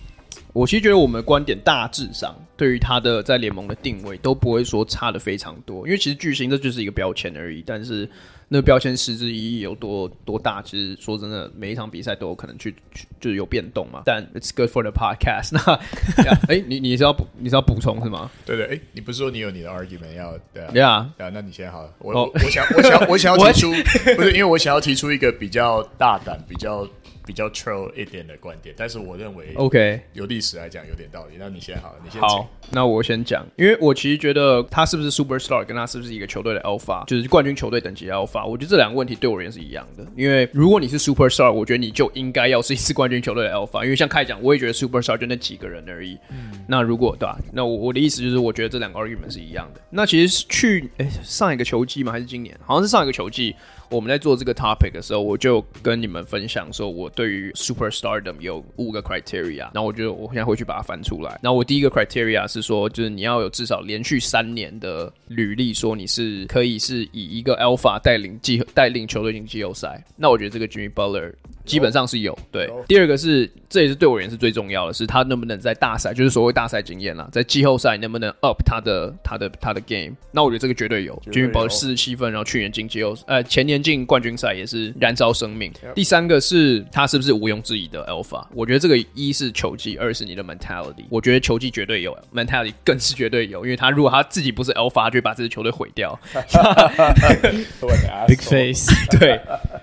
Speaker 1: 我其实觉得我们的观点大致上对于他的在联盟的定位都不会说差的非常多，因为其实巨星这就是一个标签而已。但是那标签实质意义有多多大，其实说真的，每一场比赛都有可能去，去就是有变动嘛。但 It's good for the podcast 那。[laughs] 那哎、欸，你你是要补你是要补充是吗？
Speaker 3: 对对，哎、欸，你不是说你有你的 argument 要对啊？
Speaker 1: 对啊，
Speaker 3: 啊，那你先好了。我、oh. 我想我想我想要提 [laughs] 出，不是因为我想要提出一个比较大胆比较。比较 troll 一点的观点，但是我认为，OK，有历史来讲有点道理。那你先好，你先
Speaker 1: 好。那我先讲，因为我其实觉得他是不是 superstar，跟他是不是一个球队的 alpha，就是冠军球队等级的 alpha，我觉得这两个问题对我而言是一样的。因为如果你是 superstar，我觉得你就应该要是一支冠军球队的 alpha。因为像开讲，我也觉得 superstar 就那几个人而已。嗯。那如果对吧？那我我的意思就是，我觉得这两个 argument 是一样的。那其实去哎上一个球季吗？还是今年？好像是上一个球季。我们在做这个 topic 的时候，我就跟你们分享说，我对于 superstardom 有五个 criteria。然后我觉得我现在回去把它翻出来。然后我第一个 criteria 是说，就是你要有至少连续三年的履历，说你是可以是以一个 alpha 带领季带领球队进季后赛。那我觉得这个 Jimmy Butler 基本上是有。对，第二个是，这也是对我而言是最重要的，是他能不能在大赛，就是所谓大赛经验啦，在季后赛能不能 up 他的他的他的 game。那我觉得这个绝对有。Jimmy Butler 四十七分，然后去年进季后呃前年。进冠军赛也是燃烧生命。第三个是他是不是毋庸置疑的 alpha？我觉得这个一是球技，二是你的 mentality。我觉得球技绝对有，mentality 更是绝对有，因为他如果他自己不是 alpha，他就会把这支球队毁掉。[laughs]
Speaker 2: Big face。[laughs]
Speaker 1: 对。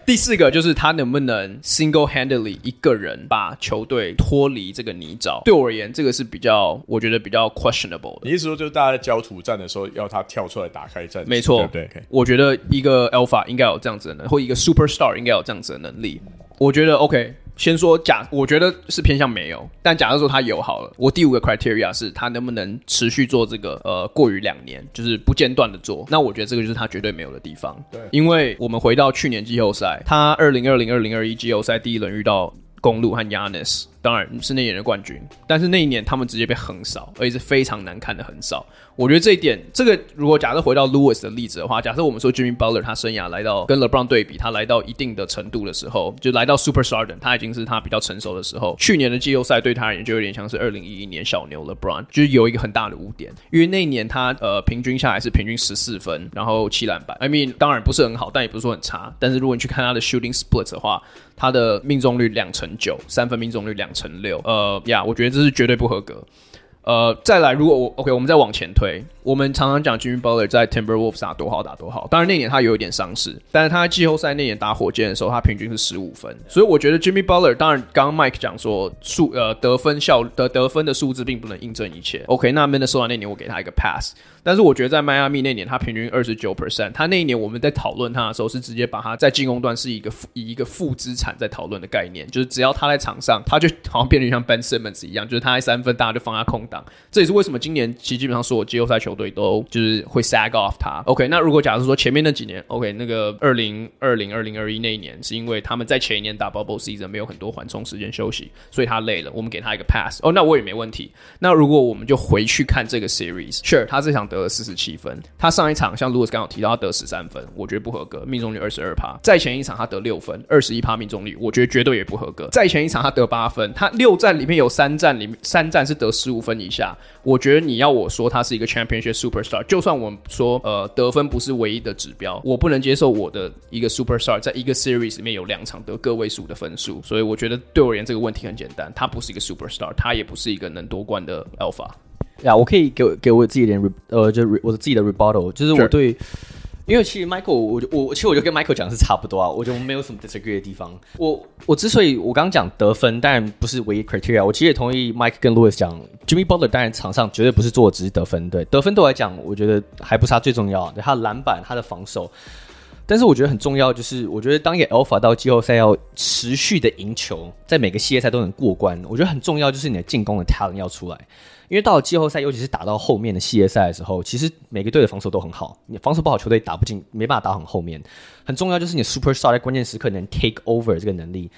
Speaker 1: 第四个就是他能不能 single handedly 一个人把球队脱离这个泥沼？对我而言，这个是比较我觉得比较 questionable 的。
Speaker 3: 你意思说，就是大家在焦土战的时候，要他跳出来打开战？
Speaker 1: 没错，对，对。我觉得一个 alpha 应该有这样。这样子的能力，或一个 superstar 应该有这样子的能力，我觉得 OK。先说假，我觉得是偏向没有，但假如说他有好了，我第五个 criteria 是他能不能持续做这个，呃，过于两年，就是不间断的做。那我觉得这个就是他绝对没有的地方。对，因为我们回到去年季后赛，他二零二零二零二一季后赛第一轮遇到公路和 Giannis。当然是那一年的冠军，但是那一年他们直接被横扫，而且是非常难看的横扫。我觉得这一点，这个如果假设回到 Lewis 的例子的话，假设我们说 Jimmy Butler 他生涯来到跟 LeBron 对比，他来到一定的程度的时候，就来到 Superstardom，他已经是他比较成熟的时候。去年的季后赛对他而言就有点像是二零一一年小牛 LeBron，就是有一个很大的污点，因为那一年他呃平均下来是平均十四分，然后七篮板。I mean 当然不是很好，但也不是说很差。但是如果你去看他的 Shooting Split 的话，他的命中率两成九，三分命中率两成六，呃呀，我觉得这是绝对不合格。呃，再来，如果我 OK，我们再往前推，我们常常讲 Jimmy Butler 在 Timberwolves 打多好打多好。当然那年他有一点伤势，但是他在季后赛那年打火箭的时候，他平均是十五分。所以我觉得 Jimmy Butler，当然刚刚 Mike 讲说数呃得分效得得分的数字并不能印证一切。OK，那 Minnesota 那年我给他一个 pass。但是我觉得在迈阿密那年，他平均二十九 percent。他那一年我们在讨论他的时候，是直接把他在进攻端是一个以一个负资产在讨论的概念，就是只要他在场上，他就好像变得像 Ben Simmons 一样，就是他在三分，大家就放他空档。这也是为什么今年其实基本上所有季后赛球队都就是会 sag off 他。OK，那如果假如说前面那几年，OK，那个二零二零二零二一那一年，是因为他们在前一年打 Bubble Season 没有很多缓冲时间休息，所以他累了，我们给他一个 pass。哦，那我也没问题。那如果我们就回去看这个 series，Sure，他这场得了四十七分。他上一场像 Louis 刚刚提到，他得十三分，我觉得不合格，命中率二十二趴。在前一场他得六分，二十一趴命中率，我觉得绝对也不合格。在前一场他得八分，他六战里面有三战里面三战是得十五分以下，我觉得你要我说他是一个 Championship Superstar，就算我们说呃得分不是唯一的指标，我不能接受我的一个 Superstar 在一个 Series 里面有两场得个位数的分数，所以我觉得对我而言这个问题很简单，他不是一个 Superstar，他也不是一个能夺冠的 Alpha。
Speaker 4: 呀我可以给给我自己一点 re, 呃，就 re, 我的自己的 rebuttal，就是我对.因为其实 Michael，我我其实我就跟 Michael 讲的是差不多啊，我觉得我没有什么 disagree 的地方。我我之所以我刚刚讲得分，当然不是唯一 criteria，我其实也同意 Mike 跟 Louis 讲，Jimmy Butler 当然场上绝对不是做的只是得分，对得分对我来讲，我觉得还不是他最重要的，对他的篮板、他的防守。但是我觉得很重要，就是我觉得当一个 Alpha 到季后赛要持续的赢球，在每个系列赛都能过关，我觉得很重要，就是你的进攻的 talent 要出来。因为到了季后赛，尤其是打到后面的系列赛的时候，其实每个队的防守都很好。你防守不好，球队打不进，没办法打很后面。很重要就是你 Superstar 在关键时刻能 take over 这个能力。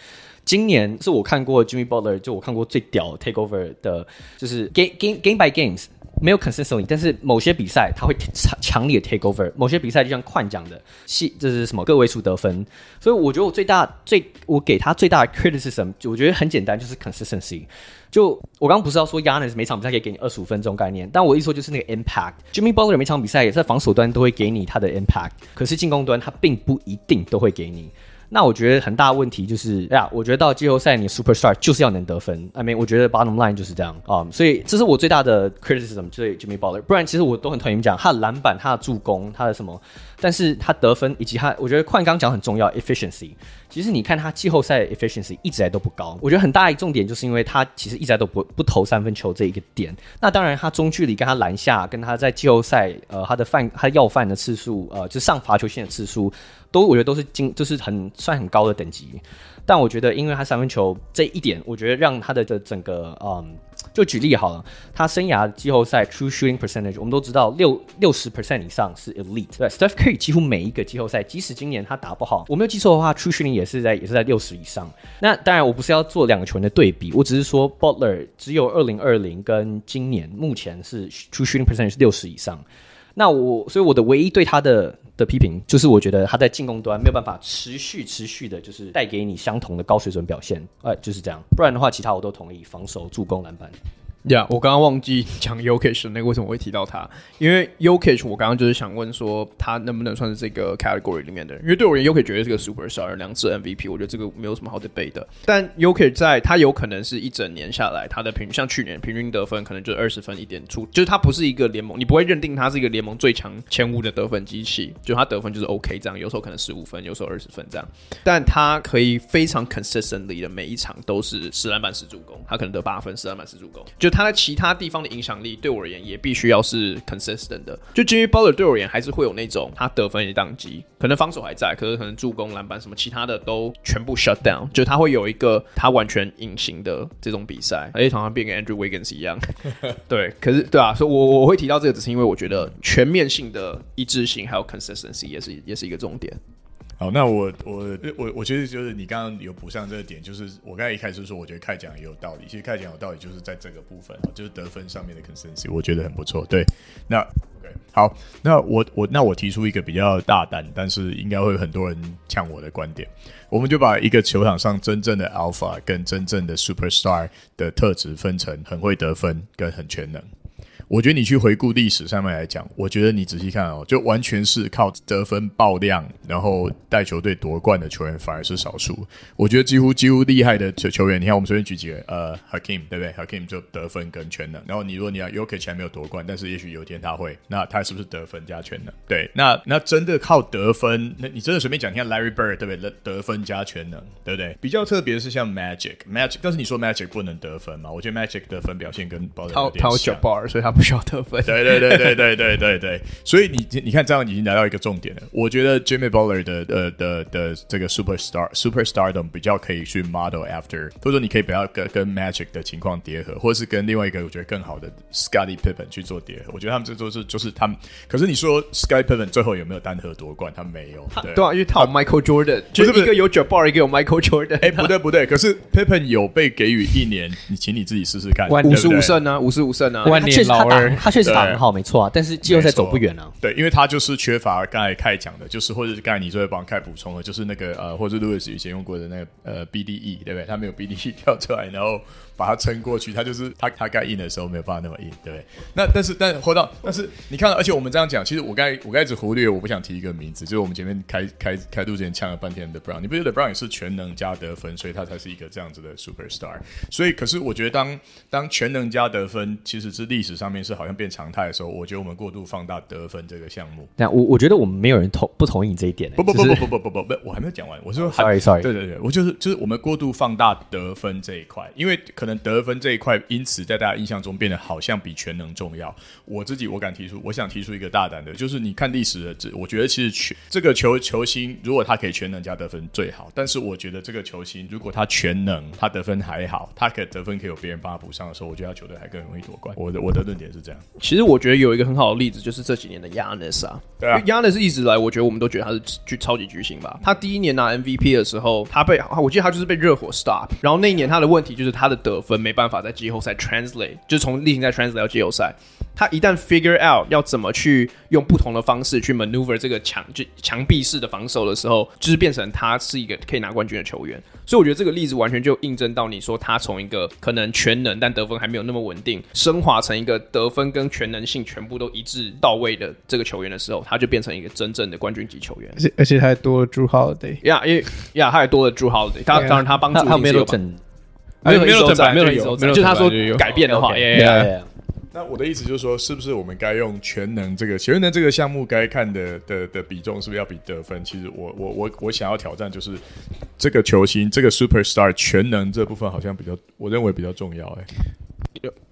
Speaker 4: 今年是我看过 Jimmy Butler，就我看过最屌 take over 的，就是 game game game by games。没有 consistently，但是某些比赛他会强强烈的 take over，某些比赛就像宽讲的，系这是什么个位数得分，所以我觉得我最大最我给他最大的 criticism，就我觉得很简单，就是 consistency。就我刚刚不是要说 Yanis 每场比赛可以给你二十五分钟概念，但我一说就是那个 impact。Jimmy Butler 每场比赛也在防守端都会给你他的 impact，可是进攻端他并不一定都会给你。那我觉得很大问题就是，哎呀，我觉得到季后赛你 superstar 就是要能得分。I mean，我觉得 bottom line 就是这样啊所以这是我最大的 criticism 对 Jimmy Butler。不然其实我都很同意讲他的篮板、他的助攻、他的什么，但是他得分以及他，我觉得快刚讲很重要 efficiency。其实你看他季后赛 efficiency 一直来都不高，我觉得很大一重点就是因为他其实一直来都不不投三分球这一个点。那当然他中距离跟他篮下跟他在季后赛呃他的犯他要犯的次数呃就上罚球线的次数。都我觉得都是经就是很算很高的等级，但我觉得因为他三分球这一点，我觉得让他的的整个嗯，就举例好了，他生涯季后赛 true shooting percentage，我们都知道六六十 percent 以上是 elite，对，Steph Curry 几乎每一个季后赛，即使今年他打不好，我没有记错的话，true shooting 也是在也是在六十以上。那当然我不是要做两个球员的对比，我只是说 Butler 只有二零二零跟今年目前是 true shooting percentage 是六十以上。那我所以我的唯一对他的的批评就是，我觉得他在进攻端没有办法持续持续的，就是带给你相同的高水准表现，哎，就是这样。不然的话，其他我都同意，防守、助攻、篮板。
Speaker 1: 呀，yeah, 我刚刚忘记 [laughs] 讲 Jokic 那个为什么会提到他？因为 Jokic 我刚刚就是想问说，他能不能算是这个 category 里面的人？因为对我而言，Jokic 绝对是个 superstar，两次 MVP，我觉得这个没有什么好 debate 的。但 Jokic 在他有可能是一整年下来，他的平均像去年平均得分可能就二十分一点出，就是他不是一个联盟，你不会认定他是一个联盟最强前五的得分机器，就他得分就是 OK 这样，有时候可能十五分，有时候二十分这样。但他可以非常 consistently 的每一场都是十篮板十助攻，他可能得八分，十篮板十助攻，就他在其他地方。的影响力对我而言也必须要是 consistent 的。就 Jimmy Butler 对我而言还是会有那种他得分也当机，可能防守还在，可是可能助攻、篮板什么其他的都全部 shut down。就他会有一个他完全隐形的这种比赛，而且常常变跟 Andrew Wiggins 一样。[laughs] 对，可是对啊，所以我我会提到这个，只是因为我觉得全面性的一致性还有 consistency 也是也是一个重点。
Speaker 3: 好，那我我我我觉得就是你刚刚有补上这个点，就是我刚才一开始说，我觉得开讲也有道理。其实开讲有道理，就是在这个部分，就是得分上面的 consensy 我觉得很不错。对，那 OK，好，那我我那我提出一个比较大胆，但是应该会有很多人呛我的观点，我们就把一个球场上真正的 alpha 跟真正的 superstar 的特质分成很会得分跟很全能。我觉得你去回顾历史上面来讲，我觉得你仔细看哦，就完全是靠得分爆量，然后带球队夺冠的球员反而是少数。我觉得几乎几乎厉害的球球员，你看我们随便举几个，呃，Hakeem 对不对？Hakeem 就得分跟全能。然后你如果你要 y o k i c 还没有夺冠，但是也许有一天他会，那他是不是得分加全能？对，那那真的靠得分，那你真的随便讲，你看 Larry Bird 对不对？得分加全能，对不对？比较特别是像 Magic，Magic，但是你说 Magic 不能得分嘛？我觉得 Magic 得分表现跟鲍尔有点像
Speaker 1: ，bar, 所以他不。不需要得分，
Speaker 3: 对对对对对对对对，所以你你看这样已经来到一个重点了。我觉得 Jimmy Butler 的呃的的这个 superstar superstardom 比较可以去 model after，或者说你可以不要跟跟 Magic 的情况叠合，或者是跟另外一个我觉得更好的 Scottie Pippen 去做叠合。我觉得他们这都是就是他们，可是你说 Scottie Pippen 最后有没有单核夺冠？他没有，对，
Speaker 1: 对啊，因为他有 Michael Jordan，就是一个有 Jabbar，一个有 Michael Jordan。
Speaker 3: 哎，不对不对，可是 Pippen 有被给予一年，你请你自己试试看，
Speaker 1: 五十五胜呢，五十五胜呢，
Speaker 4: 万年老二，他确实打很好，没错啊，但是季后赛走不远啊。
Speaker 3: 对，因为他就是缺乏刚才凯讲的，就是或者是刚才你这边帮凯补充的，就是那个呃，或者路易斯以前用过的那个呃 BDE，对不对？他没有 BDE 跳出来，然后把它撑过去，它就是它它该硬的时候没有办法那么硬，对不对？那但是但是回到，但是你看，而且我们这样讲，其实我刚才我刚才只忽略，我不想提一个名字，就是我们前面开开开度之前呛了半天的 Brown，你不觉得 Brown 也是全能加得分，所以他才是一个这样子的 superstar？所以可是我觉得当当全能加得分其实是历史上面是好像变常态的时候，我觉得我们过度放大得分这个项目。
Speaker 4: 那我我觉得我们没有人同不同意你这一点、欸。
Speaker 3: 不不不不不不不不不，我还没有讲完。我是说、
Speaker 4: oh,，sorry sorry，
Speaker 3: 对对对，我就是就是我们过度放大得分这一块，因为可能得分这一块因此在大家印象中变得好像比全能重要。我自己我敢提出，我想提出一个大胆的，就是你看历史的，这我觉得其实全这个球球星如果他可以全能加得分最好，但是我觉得这个球星如果他全能他得分还好，他可以得分可以有别人帮他补上的时候，我觉得他球队还更容易夺冠。我的我的论点是这样。
Speaker 1: 其实我觉得有一个很好的例子就是这几年的 Giannis 啊，
Speaker 3: 对啊
Speaker 1: ，Giannis 一直来，我觉得我们都觉得他是巨超级巨星吧。他第一年拿 MVP 的时候，他被我记得他就是被热火 stop，然后那一年他的问题就是他的得分没办法在季后赛 translate，就是从例行赛 translate 到季后赛。他一旦 figure out 要怎么去用不同的方式去 maneuver 这个墙就墙壁式的防守的时候，就是变成他是一个可以拿冠军的球员。所以我觉得这个例子完全就印证到你说他从一个可能全能但得分还没有那么稳定，升华成一个得分跟全能性全部都一致到位的这个球员的时候，他就变成一个真正的冠军级球员。
Speaker 2: 而且而且他还多了 Jrue Holiday，
Speaker 1: 呀，因为呀，他还多了 Jrue Holiday，他当然他帮助
Speaker 4: 他没有整，
Speaker 1: 没有没有
Speaker 2: 整，没有
Speaker 1: 有，就是他说改变的话。
Speaker 3: 那我的意思就是说，是不是我们该用全能这个全能这个项目该看的的的比重，是不是要比得分？其实我我我我想要挑战就是这个球星这个 superstar 全能这部分好像比较，我认为比较重要。哎，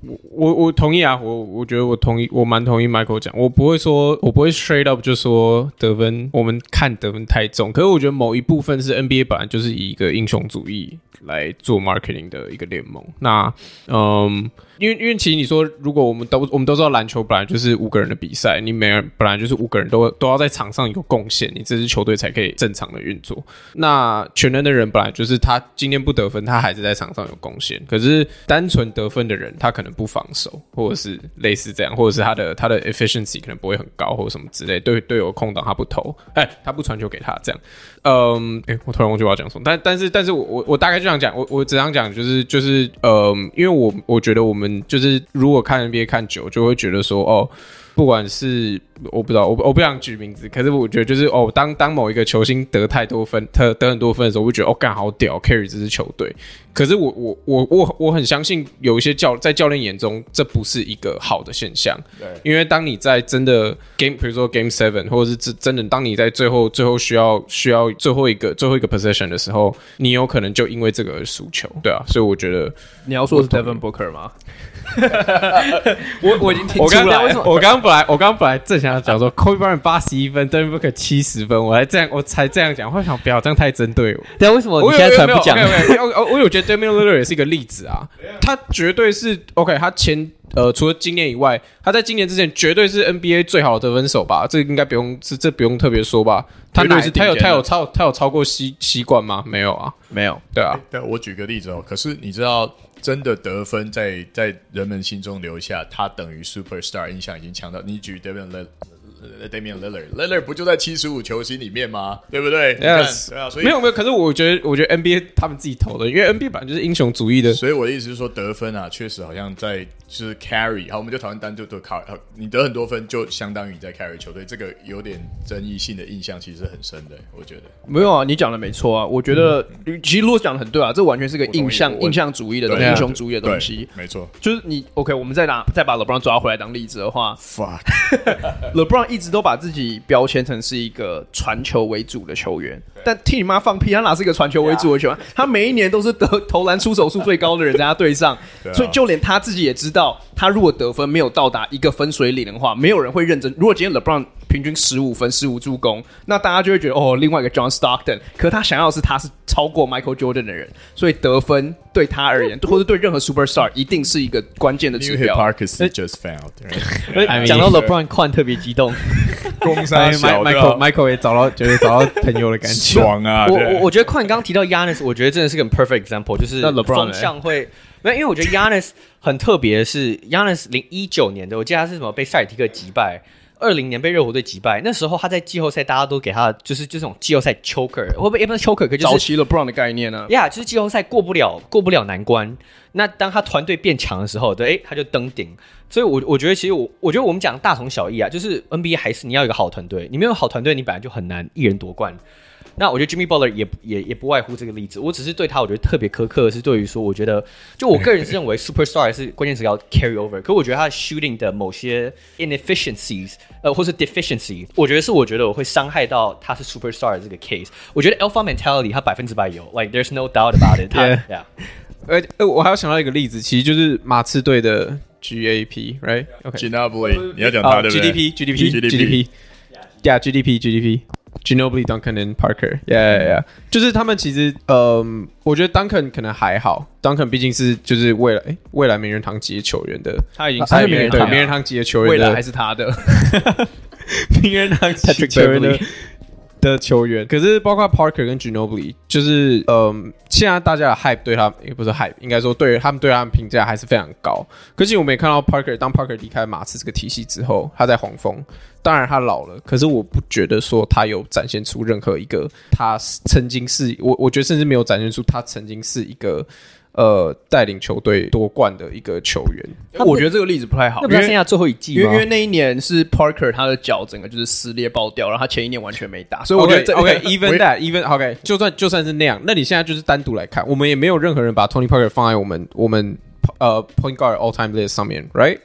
Speaker 2: 我我我同意啊，我我觉得我同意，我蛮同意 Michael 讲，我不会说，我不会 straight up 就说得分，我们看得分太重。可是我觉得某一部分是 NBA 本来就是以一个英雄主义来做 marketing 的一个联盟。那嗯。因为因为其实你说，如果我们都我们都知道篮球本来就是五个人的比赛，你每人本来就是五个人都都要在场上有贡献，你这支球队才可以正常的运作。那全能的人本来就是他今天不得分，他还是在场上有贡献。可是单纯得分的人，人他可能不防守，或者是类似这样，或者是他的他的 efficiency 可能不会很高，或者什么之类。对队友空档他不投，哎，他不传球给他这样。嗯，哎，我突然忘记我要讲什么，但但是但是我我我大概就想讲，我我只想讲就是就是嗯，因为我我觉得我们。就是如果看 NBA 看久，就会觉得说哦。不管是我不知道，我我不想举名字，可是我觉得就是哦，当当某一个球星得太多分，他得很多分的时候，我就觉得哦，干好屌，carry 这支球队。可是我我我我我很相信，有一些教在教练眼中，这不是一个好的现象。对，因为当你在真的 game，比如说 game seven，或者是真真的当你在最后最后需要需要最后一个最后一个 position 的时候，你有可能就因为这个而输球。对啊，所以我觉得
Speaker 1: 你要说是 Devin Booker 吗？[laughs] 我我已经听出来了，为什么？
Speaker 2: 我刚刚本来我刚刚本来正想要讲说，[laughs] Kobe Bryant 八十一分，Devin Booker 七十分，我还这样我才这样讲，我想不要这样太针对我。
Speaker 4: 对啊，为什么你现在才不讲？
Speaker 2: 我有觉得 Damian Lillard 也是一个例子啊，[laughs] 他绝对是 OK，他前呃除了今年以外，他在今年之前绝对是 NBA 最好的得分手吧？这应该不用这这不用特别说吧？他哪是他有他有超他有超过西西冠吗？没有啊，
Speaker 1: 没有。
Speaker 2: 对啊，
Speaker 3: 对，我举个例子哦，可是你知道。真的得分在在人们心中留下，他等于 superstar 印象已经强到你举 Devin Damian Lillard，Lillard 不就在七十五球星里面吗？对不对
Speaker 2: ？Yes，对啊，所以没有没有。可是我觉得，我觉得 NBA 他们自己投的，因为 NBA 本来就是英雄主义的。
Speaker 3: 所以我的意思是说，得分啊，确实好像在就是 carry。好，我们就讨论单就都靠，你得很多分就相当于你在 carry 球队，这个有点争议性的印象其实很深的。我觉得
Speaker 1: 没有啊，你讲的没错啊。我觉得其实如果讲的很对啊，这完全是个印象印象主义的东西，英雄主义的东西。
Speaker 3: 没错，
Speaker 1: 就是你 OK，我们再拿再把 LeBron 抓回来当例子的话，Fuck，LeBron。[laughs] 一直都把自己标签成是一个传球为主的球员，但替你妈放屁，他哪是一个传球为主的球员？他每一年都是得投篮出手数最高的人在他队上，[laughs] 所以就连他自己也知道，他如果得分没有到达一个分水岭的话，没有人会认真。如果今天 LeBron 平均十五分、十五助攻，那大家就会觉得哦，另外一个 John Stockton。可是他想要的是他是超过 Michael Jordan 的人，所以得分对他而言，或者对任何 Superstar 一定是一个关键的指标。
Speaker 3: just found。[laughs]
Speaker 4: 讲到 LeBron 矿特别激动，[laughs]
Speaker 3: 攻三小
Speaker 2: Michael Michael 也找到觉得 [laughs] 找到朋友的感觉，
Speaker 3: 爽啊！
Speaker 4: 我我我觉得矿刚刚提到 Giannis，我觉得真的是个 perfect example，就是风向会。没有，因为我觉得 Giannis 很特别的是 Giannis 零一九年的，我记得他是什么被塞尔提克击败。二零年被热火队击败，那时候他在季后赛大家都给他就是就这种季后赛 choker，会不会也不是 choker，可就是
Speaker 1: 早期了 Brown 的概念呢、啊？
Speaker 4: 呀，yeah, 就是季后赛过不了过不了难关。那当他团队变强的时候，对，哎，他就登顶。所以我，我我觉得其实我我觉得我们讲大同小异啊，就是 NBA 还是你要有一个好团队，你没有好团队，你本来就很难一人夺冠。那我觉得 Jimmy Butler 也也也不外乎这个例子。我只是对他，我觉得特别苛刻的是对于说，我觉得就我个人是认为 superstar 是关键词要 carry over。可我觉得他 shooting 的某些 inefficiencies，呃，或是 deficiency，我觉得是我觉得我会伤害到他是 superstar 的这个 case。我觉得 alpha mentality 他百分之百有，like there's no doubt about it 他。
Speaker 2: Yeah.
Speaker 4: 他
Speaker 2: 呃呃，我还要想到一个例子，其实就是马刺队的 GAP，right？OK，Ginobili，、
Speaker 3: okay. 你要讲他对不对
Speaker 2: ？GDP，GDP，GDP，Yeah，GDP，GDP。Ginobili、Duncan and Parker，Yeah，Yeah，就是他们其实，嗯，我觉得 Duncan 可能还好，Duncan 毕竟是就是未来未来名人堂级的球员的，
Speaker 1: 他已经
Speaker 2: 是名人堂 [laughs] 名人堂级的球员，
Speaker 1: 未来还是他的。
Speaker 2: 名人堂级球员。的的球员。可是包括 Parker 跟 Ginobili，就是嗯，现在大家的 hype 对他也不是 hype，应该说对他们对他们评价还是非常高。可是我们也看到 Parker 当 Parker 离开马刺这个体系之后，他在黄蜂。当然他老了，可是我不觉得说他有展现出任何一个他曾经是我，我觉得甚至没有展现出他曾经是一个呃带领球队夺冠的一个球员。
Speaker 1: 我觉得这个例子不太好，
Speaker 4: 那不是剩下最后一季吗？
Speaker 1: 因为因为那一年是 Parker 他的脚整个就是撕裂爆掉，然后他前一年完全没打，所以我觉得
Speaker 2: OK [laughs] even that even OK 就算就算是那样，那你现在就是单独来看，我们也没有任何人把 Tony Parker 放在我们我们呃 Point Guard All Time List 上面，right？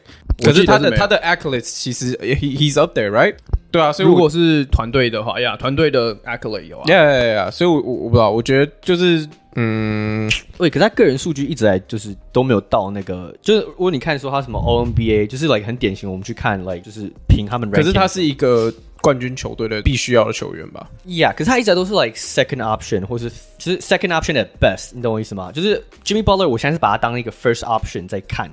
Speaker 2: 可是他的他的 accolades 其实 he he's up there right 对啊，所以
Speaker 1: 如果是团队的话呀，团队的 accolade 有啊
Speaker 2: ，yeah yeah yeah，所以我我我不知道，我觉得就是嗯，
Speaker 4: 喂，可是他个人数据一直来就是都没有到那个，就是如果你看说他什么 O N B A，就是 like 很典型，我们去看 like 就是凭他们，
Speaker 2: 可是他是一个冠军球队的必须要的球员吧
Speaker 4: ？Yeah，可是他一直都是 like second option 或是就是 second option at best，你懂我意思吗？就是 Jimmy Butler，我现在是把他当一个 first option 在看。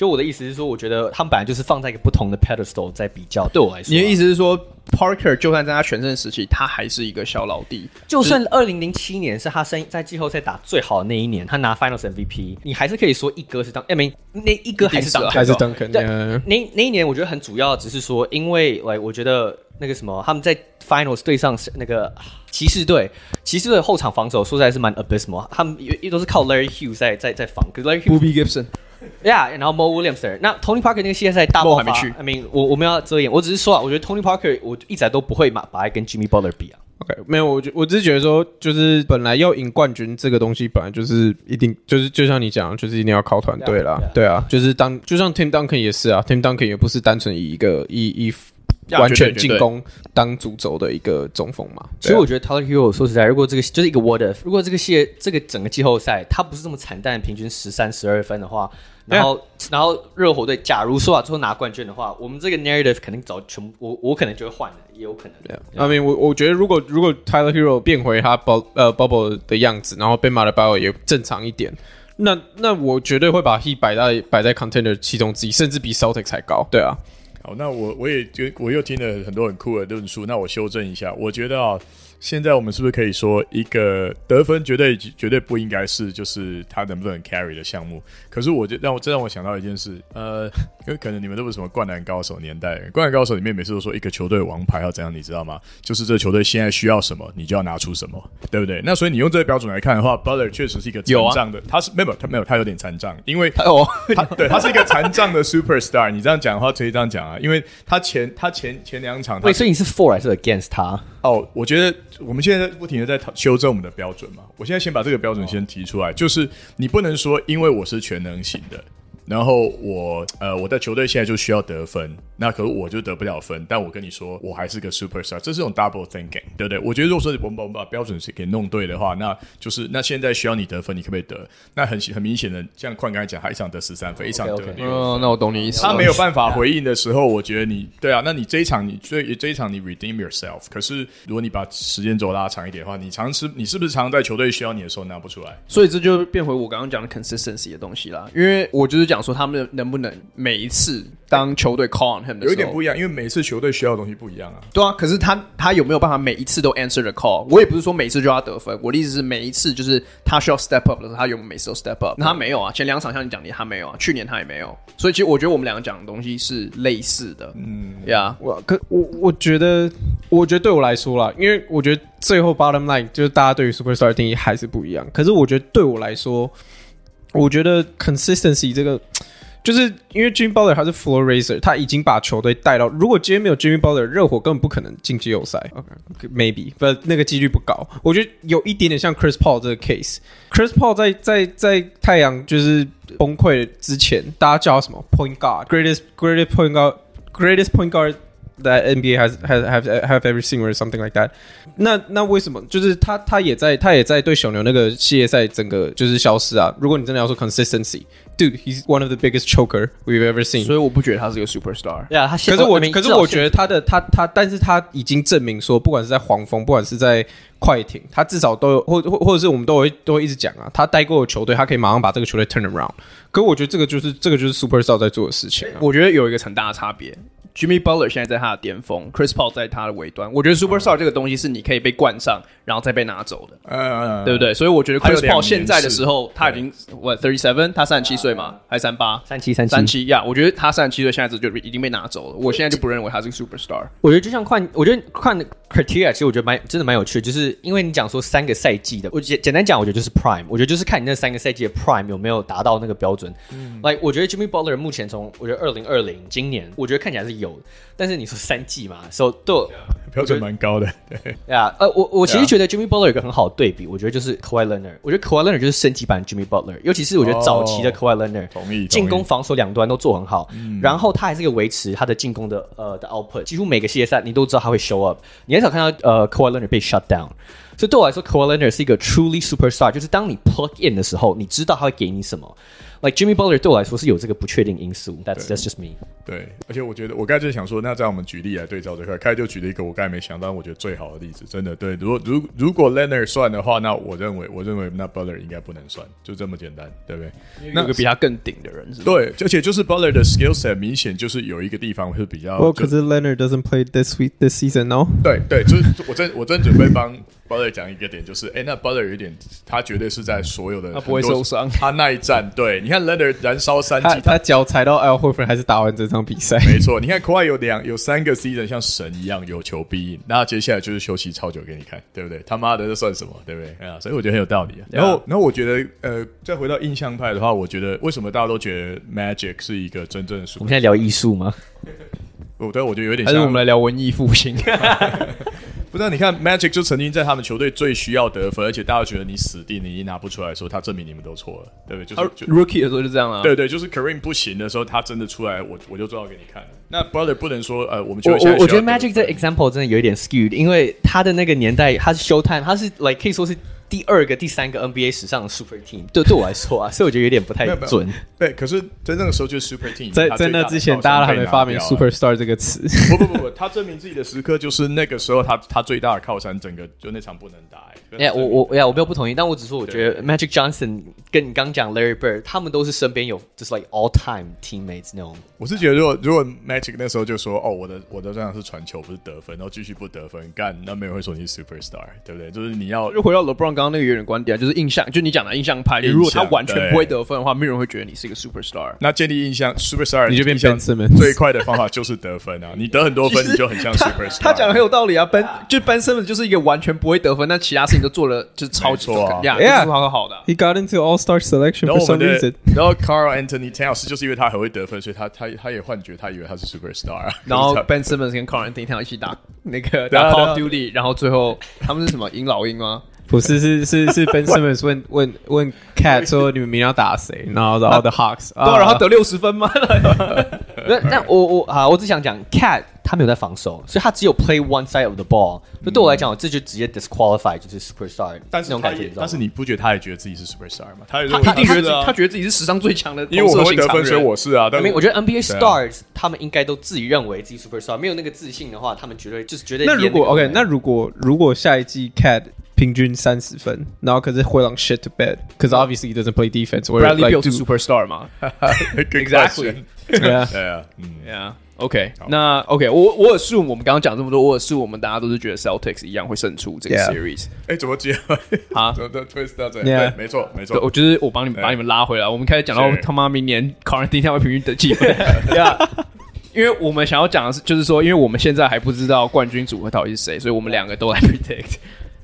Speaker 4: 就我的意思是说，我觉得他们本来就是放在一个不同的 pedestal 在比较。对我来说，
Speaker 1: 你的意思是说，Parker 就算在他全盛时期，他还是一个小老弟。
Speaker 4: 就算二零零七年是他生在季后赛打最好的那一年，他拿 Finals MVP，你还是可以说一哥是当，哎没那一哥还是当
Speaker 2: 还是 Duncan。
Speaker 4: 对，那那一年我觉得很主要，只是说因为来，我觉得那个什么，他们在 Finals 对上那个骑士队，骑士队后场防守说实在是蛮 abysmal，他们也都是靠 Larry Hughes 在在在防，可是 Larry
Speaker 1: Hughes，Boobie Gibson。
Speaker 4: Yeah，然后 Mo Williams，那 Tony Parker 那个系列赛大爆发还没去。I mean，我我们要遮掩，我只是说啊，我觉得 Tony Parker 我一直都不会把把他跟 Jimmy Butler 比啊。
Speaker 2: OK，没有，我我只是觉得说，就是本来要赢冠军这个东西，本来就是一定就是就像你讲，就是一定要靠团队啦。对啊，就是当就像 Tim Duncan 也是啊，Tim Duncan 也不是单纯以一个以以完全进攻当主轴的一个中锋嘛。
Speaker 4: 所以我觉得 Tyler Herro 说实在，如果这个就是一个 What if，如果这个系列这个整个季后赛他不是这么惨淡，平均十三十二分的话。然后，然后热火队假如说啊，最后拿冠军的话，我们这个 narrative 肯定早全部，我我可能就会换了，也有可能。对
Speaker 2: 啊，I mean，我我觉得如果如果 Tyler Herro 变回他 bubble 呃 bubble 的样子，然后 Bam Adebayo 也正常一点，那那我绝对会把 Heat 摆在摆在 contender 其中之一，甚至比 Celtics 还高。对啊，
Speaker 3: 好，那我我也觉我又听了很多很酷的论述，那我修正一下，我觉得啊。现在我们是不是可以说，一个得分绝对绝对不应该是就是他能不能 carry 的项目？可是我就让我这让我想到一件事，呃，因 [laughs] 为可能你们都不是什么灌篮高手年代，灌篮高手里面每次都说一个球队王牌要怎样，你知道吗？就是这个球队现在需要什么，你就要拿出什么，对不对？那所以你用这个标准来看的话，Butler 确实是一个残障的，啊、他是没有他没有他有点残障，因为 [laughs] 哦，他对他是一个残障的 superstar。你这样讲的话可以这样讲啊，因为他前他前前两场，
Speaker 4: 对，所以你是 for 还是 against 他？
Speaker 3: 哦，我觉得。我们现在不停的在修正我们的标准嘛，我现在先把这个标准先提出来，就是你不能说因为我是全能型的。然后我呃，我的球队现在就需要得分，那可是我就得不了分。但我跟你说，我还是个 superstar，这是种 double thinking，对不对？我觉得如果说我们把我们把标准给弄对的话，那就是那现在需要你得分，你可不可以得？那很很明显的，像宽刚才讲，他一场得十三分，一场得六分。
Speaker 1: 哦，那我懂你意思。
Speaker 3: 他没有办法回应的时候，我觉得你对啊，那你这一场你所以这一场你 redeem yourself。可是如果你把时间轴拉长一点的话，你常是你是不是常常在球队需要你的时候拿不出来？
Speaker 1: 所以这就变回我刚刚讲的 consistency 的东西啦。因为我就是讲。讲说他们能不能每一次当球队 call on him 的时候，
Speaker 3: 有一点不一样，因为每次球队需要的东西不一样啊。
Speaker 1: 对啊，可是他他有没有办法每一次都 answer the call？我也不是说每次就要得分，我的意思是每一次就是他需要 step up 的时候，他有没有每次都 step up？那他没有啊，前两场像你讲的他没有啊，去年他也没有，所以其实我觉得我们两个讲的东西是类似的。嗯，呀，
Speaker 2: 我可我我觉得，我觉得对我来说啦，因为我觉得最后 bottom line 就是大家对于 superstar 的定义还是不一样。可是我觉得对我来说。我觉得 consistency 这个，就是因为 Jimmy Butler 他是 floor raiser，他已经把球队带到。如果今天没有 Jimmy Butler，热火根本不可能进季后赛。OK，maybe，but、okay, 那个几率不高。我觉得有一点点像 Chris Paul 这个 case。Chris Paul 在在在太阳就是崩溃之前，大家叫他什么 point guard，greatest greatest point guard，greatest point guard。That NBA has has have have ever seen or something like that 那。那那为什么就是他他也在他也在对小牛那个系列赛整个就是消失啊？如果你真的要说 consistency，dude，he's one of the biggest choker we've ever seen。
Speaker 1: 所以我不觉得他是一个 superstar。
Speaker 4: 对啊，他
Speaker 2: 可是我可是我觉得他的他他，但是他已经证明说，不管是在黄蜂，不管是在快艇，他至少都有或或或者是我们都会都会一直讲啊，他带过的球队，他可以马上把这个球队 turn around。可我觉得这个就是这个就是 superstar 在做的事情啊。
Speaker 1: 我觉得有一个很大的差别。Jimmy Butler 现在在他的巅峰，Chris Paul 在他的尾端。我觉得 Superstar 这个东西是你可以被冠上，然后再被拿走的，嗯，对不对？所以我觉得 Chris Paul 现在的时候，他已经 what thirty seven，他三十七岁嘛，还是三八？
Speaker 4: 三七三七
Speaker 1: 三七呀！我觉得他三十七岁，现在就已经被拿走了。我现在就不认为他是个 Superstar。
Speaker 4: 我觉得就像看，我觉得看 criteria，其实我觉得蛮真的蛮有趣的，就是因为你讲说三个赛季的，我简简单讲，我觉得就是 Prime。我觉得就是看你那三个赛季的 Prime 有没有达到那个标准。嗯，like 我觉得 Jimmy Butler 目前从我觉得二零二零今年，我觉得看起来是有，但是你。说三季嘛，所以对
Speaker 3: 标准蛮高的，对
Speaker 4: 呀。呃，我我其实觉得 Jimmy Butler 有个很好的对比，我觉得就是 Kawhi Leonard。我觉得 Kawhi Leonard 就是升级版 Jimmy Butler，尤其是我觉得早期的 Kawhi Leonard，
Speaker 3: 同意，
Speaker 4: 进攻防守两端都做很好。然后他还是个维持他的进攻的呃的 output，几乎每个系列赛你都知道他会 show up，你很少看到呃 Kawhi Leonard 被 shut down。所以对我来说，Kawhi Leonard 是一个 truly superstar，就是当你 plug in 的时候，你知道他会给你什么。Like Jimmy Butler 对我来说是有这个不确定因素，That's that's just me。
Speaker 3: 对，而且我觉得我刚才就想说，那在我们举例来对照这块，开就举了一个我刚才没想到，我觉得最好的例子，真的对。如果如如果 Leonard 算的话，那我认为我认为那 Butler 应该不能算，就这么简单，对不对？
Speaker 1: 那个比他更顶的人是，是。
Speaker 3: 对，而且就是 Butler 的 skill set 明显就是有一个地方会比较。
Speaker 2: Well, 可是 Leonard doesn't play this week this season, no？
Speaker 3: 对对，就是我正我正准备帮 Butler 讲一个点，就是哎，那 Butler 有一点，他绝对是在所有的
Speaker 1: 他不会受伤，[laughs]
Speaker 3: 他那一战，对，你看 Leonard 燃烧。三级，
Speaker 2: 他脚踩到 Al Horford 还是打完这场比赛。[laughs]
Speaker 3: 没错，你看 Kawhi 有两有三个 season 像神一样有求必应，那接下来就是休息超久给你看，对不对？他妈的这算什么？对不对？啊，所以我觉得很有道理啊。然后，然后我觉得，呃，再回到印象派的话，我觉得为什么大家都觉得 Magic 是一个真正的？
Speaker 4: 我们现在聊艺术吗？[laughs]
Speaker 3: 我对，我觉得有点像。
Speaker 1: 还是我们来聊文艺复兴？[laughs] [laughs]
Speaker 3: 不知道你看 Magic 就曾经在他们球队最需要得分，而且大家觉得你死定，你已经拿不出来的时候，他证明你们都错了，对不对？就是
Speaker 1: Rookie 的时候就这样啊。
Speaker 3: 对对，就是 Kareem 不行的时候，他真的出来，我我就做到给你看。那 Brother 不能说呃，我们
Speaker 4: 我我我觉得 Magic 这 example 真的有一点 skewed，因为他的那个年代他是 Showtime，他是 like 可以说是。第二个、第三个 NBA 史上的 Super Team，对对我来说啊，[laughs] 所以我觉得有点不太准。
Speaker 3: 对，可是在那个时候就是 Super Team，
Speaker 2: 在在那之前，大家都还没发明 Superstar 这个词。
Speaker 3: 不不不不，他证明自己的时刻就是那个时候他，他他最大的靠山，整个就那场不能打。
Speaker 4: 哎、欸，我我呀，我没有不同意，但我只说我觉得 Magic Johnson 跟你刚讲 Larry Bird，他们都是身边有就是 like all time teammates 那种。
Speaker 3: 我是觉得，如果如果 Magic 那时候就说，哦，我的我的这样是传球，不是得分，然后继续不得分，干，那没有人会说你是 Superstar，对不对？就是你要
Speaker 1: 又回到 LeBron 刚刚那个有点观点，就是印象，就你讲的印象派。如果他完全不会得分的话，没有人会觉得你是一个 Superstar。
Speaker 3: 那建立印象 Superstar，
Speaker 2: 你就变 Ben Simmons。
Speaker 3: 最快的方法就是得分啊！[laughs] 你得很多分，你就很像 Superstar。
Speaker 1: 他讲的很有道理啊，Ben 就 Ben Simmons 就是一个完全不会得分，但其他事情都做了就是。超错啊！呀，这是好的。
Speaker 2: He got into All Star selection for some reason。
Speaker 3: 然后 Carl Anthony Towns 就是因为他很会得分，所以他他他也幻觉他以为他是 Superstar。[laughs]
Speaker 1: 然后 Ben Simmons 跟 Carl Anthony Towns 一起打那个打 Call Duty，然后最后他们是什么赢老鹰吗？
Speaker 2: 不是，是是是 Ben [laughs] Simmons 问问问 Cat [laughs] 说你们明天要打谁？然后然后 The Hawks，
Speaker 1: 对，然后得六十分吗？[laughs]
Speaker 4: 那那我我啊，我只想讲 Cat。他没有在防守，所以他只有 play one side of the ball。就对我来讲，这就直接 disqualify，就是 superstar。
Speaker 3: 但是那种感觉，但是你不觉得他也觉得自己是 superstar 吗？他
Speaker 1: 他一定觉得他觉得自己是史上最强的，
Speaker 3: 因为我会得分，所以我是啊。但
Speaker 4: 我觉得 NBA stars 他们应该都自己认为自己 superstar，没有那个自信的话，他们绝对就是绝对。
Speaker 2: 那如果 OK，那如果如果下一季 Cat 平均三十分，然后可是会让 shit to bed，cause obviously he doesn't play defense。
Speaker 1: Bradley
Speaker 2: like
Speaker 1: Beal 是 superstar 嘛 Exactly，yeah，yeah，OK，那 OK，我我 assume 我们刚刚讲这么多，我 assume 我们大家都是觉得 Celtics 一样会胜出这
Speaker 2: 个
Speaker 1: series
Speaker 3: 哎，怎么接
Speaker 1: 啊
Speaker 3: 怎 twist 到
Speaker 2: 这
Speaker 3: 对，没错，没
Speaker 1: 错，我，就是我帮你把你们拉回来。我们开始讲到他妈明年考完第一天会平均得几分，Yeah，因为我们想要讲的是，就是说，因为我们现在还不知道冠军组合到底是谁，所以我们两个都来 predict。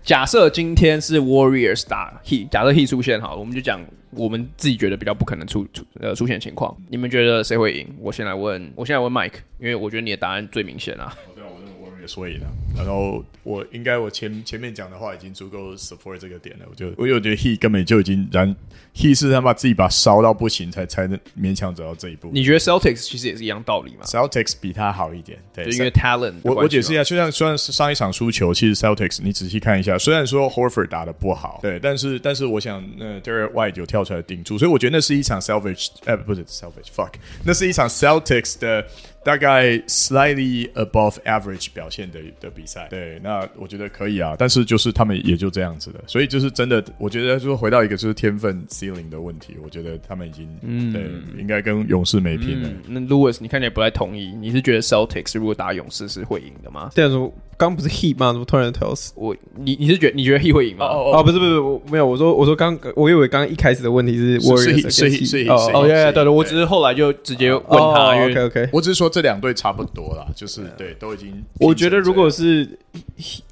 Speaker 1: 假设今天是 Warriors 打 He，假设 He 出现好，我们就讲我们自己觉得比较不可能出出呃出现的情况。你们觉得谁会赢？我先来问，我先来问 Mike，因为我觉得你的答案最明显啊。
Speaker 3: 对啊，我认为 Warriors 会赢的。然后我应该我前前面讲的话已经足够 support 这个点了。我就我又觉得 Heat 根本就已经燃 Heat 是他妈自己把烧到不行才才能勉强走到这一步。
Speaker 1: 你觉得 Celtics 其实也是一样道理吗
Speaker 3: ？Celtics 比他好一点，对，
Speaker 1: 就因为 talent。
Speaker 3: 我我解释一下，就像虽然是上一场输球，其实 Celtics 你仔细看一下，虽然说 Horford 打的不好，对，但是但是我想，那，Derek White 有跳出来顶住，所以我觉得那是一场 salvage，呃，不是 salvage，fuck，那是一场 Celtics 的大概 slightly above average 表现的的比赛。对，那我觉得可以啊，但是就是他们也就这样子的，所以就是真的，我觉得就是回到一个就是天分 ceiling 的问题，我觉得他们已经，嗯，对，应该跟勇士没拼了。
Speaker 1: 嗯，那 Louis，你看起来不太同意，你是觉得 Celtics 如果打勇士是会赢的吗？
Speaker 2: 这样说刚不是 Heat 吗？怎么突然 Tells？
Speaker 1: 我你你是觉得你觉得 Heat 会赢吗？
Speaker 2: 哦，不是不是，我没有，我说我说刚，我以为刚刚一开始的问题是 Warriors
Speaker 3: 是是是
Speaker 2: 哦
Speaker 1: 对对对，我只是后来就直接问他，因为
Speaker 2: OK OK。
Speaker 3: 我只是说这两队差不多啦，就是对，都已经。
Speaker 2: 我觉得如果是是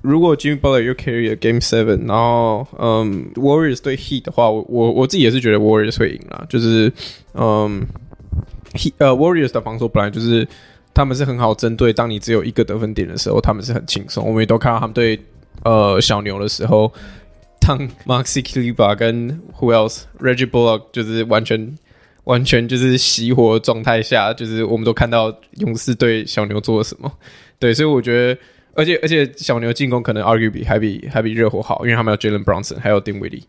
Speaker 2: 如果 Jimmy Butler 又 carry Game Seven，然后嗯 Warriors 对 Heat 的话，我我我自己也是觉得 Warriors 会赢啦，就是嗯 he 呃 Warriors 的防守本来就是他们是很好针对，当你只有一个得分点的时候，他们是很轻松。我们也都看到他们对呃小牛的时候，当 Maxi Cuba 跟 Who else Reggie Bullock 就是完全。完全就是熄火状态下，就是我们都看到勇士对小牛做了什么，对，所以我觉得，而且而且小牛进攻可能 argue 比还比还比热火好，因为他们有 Jalen Brunson 还有 Dinwiddie，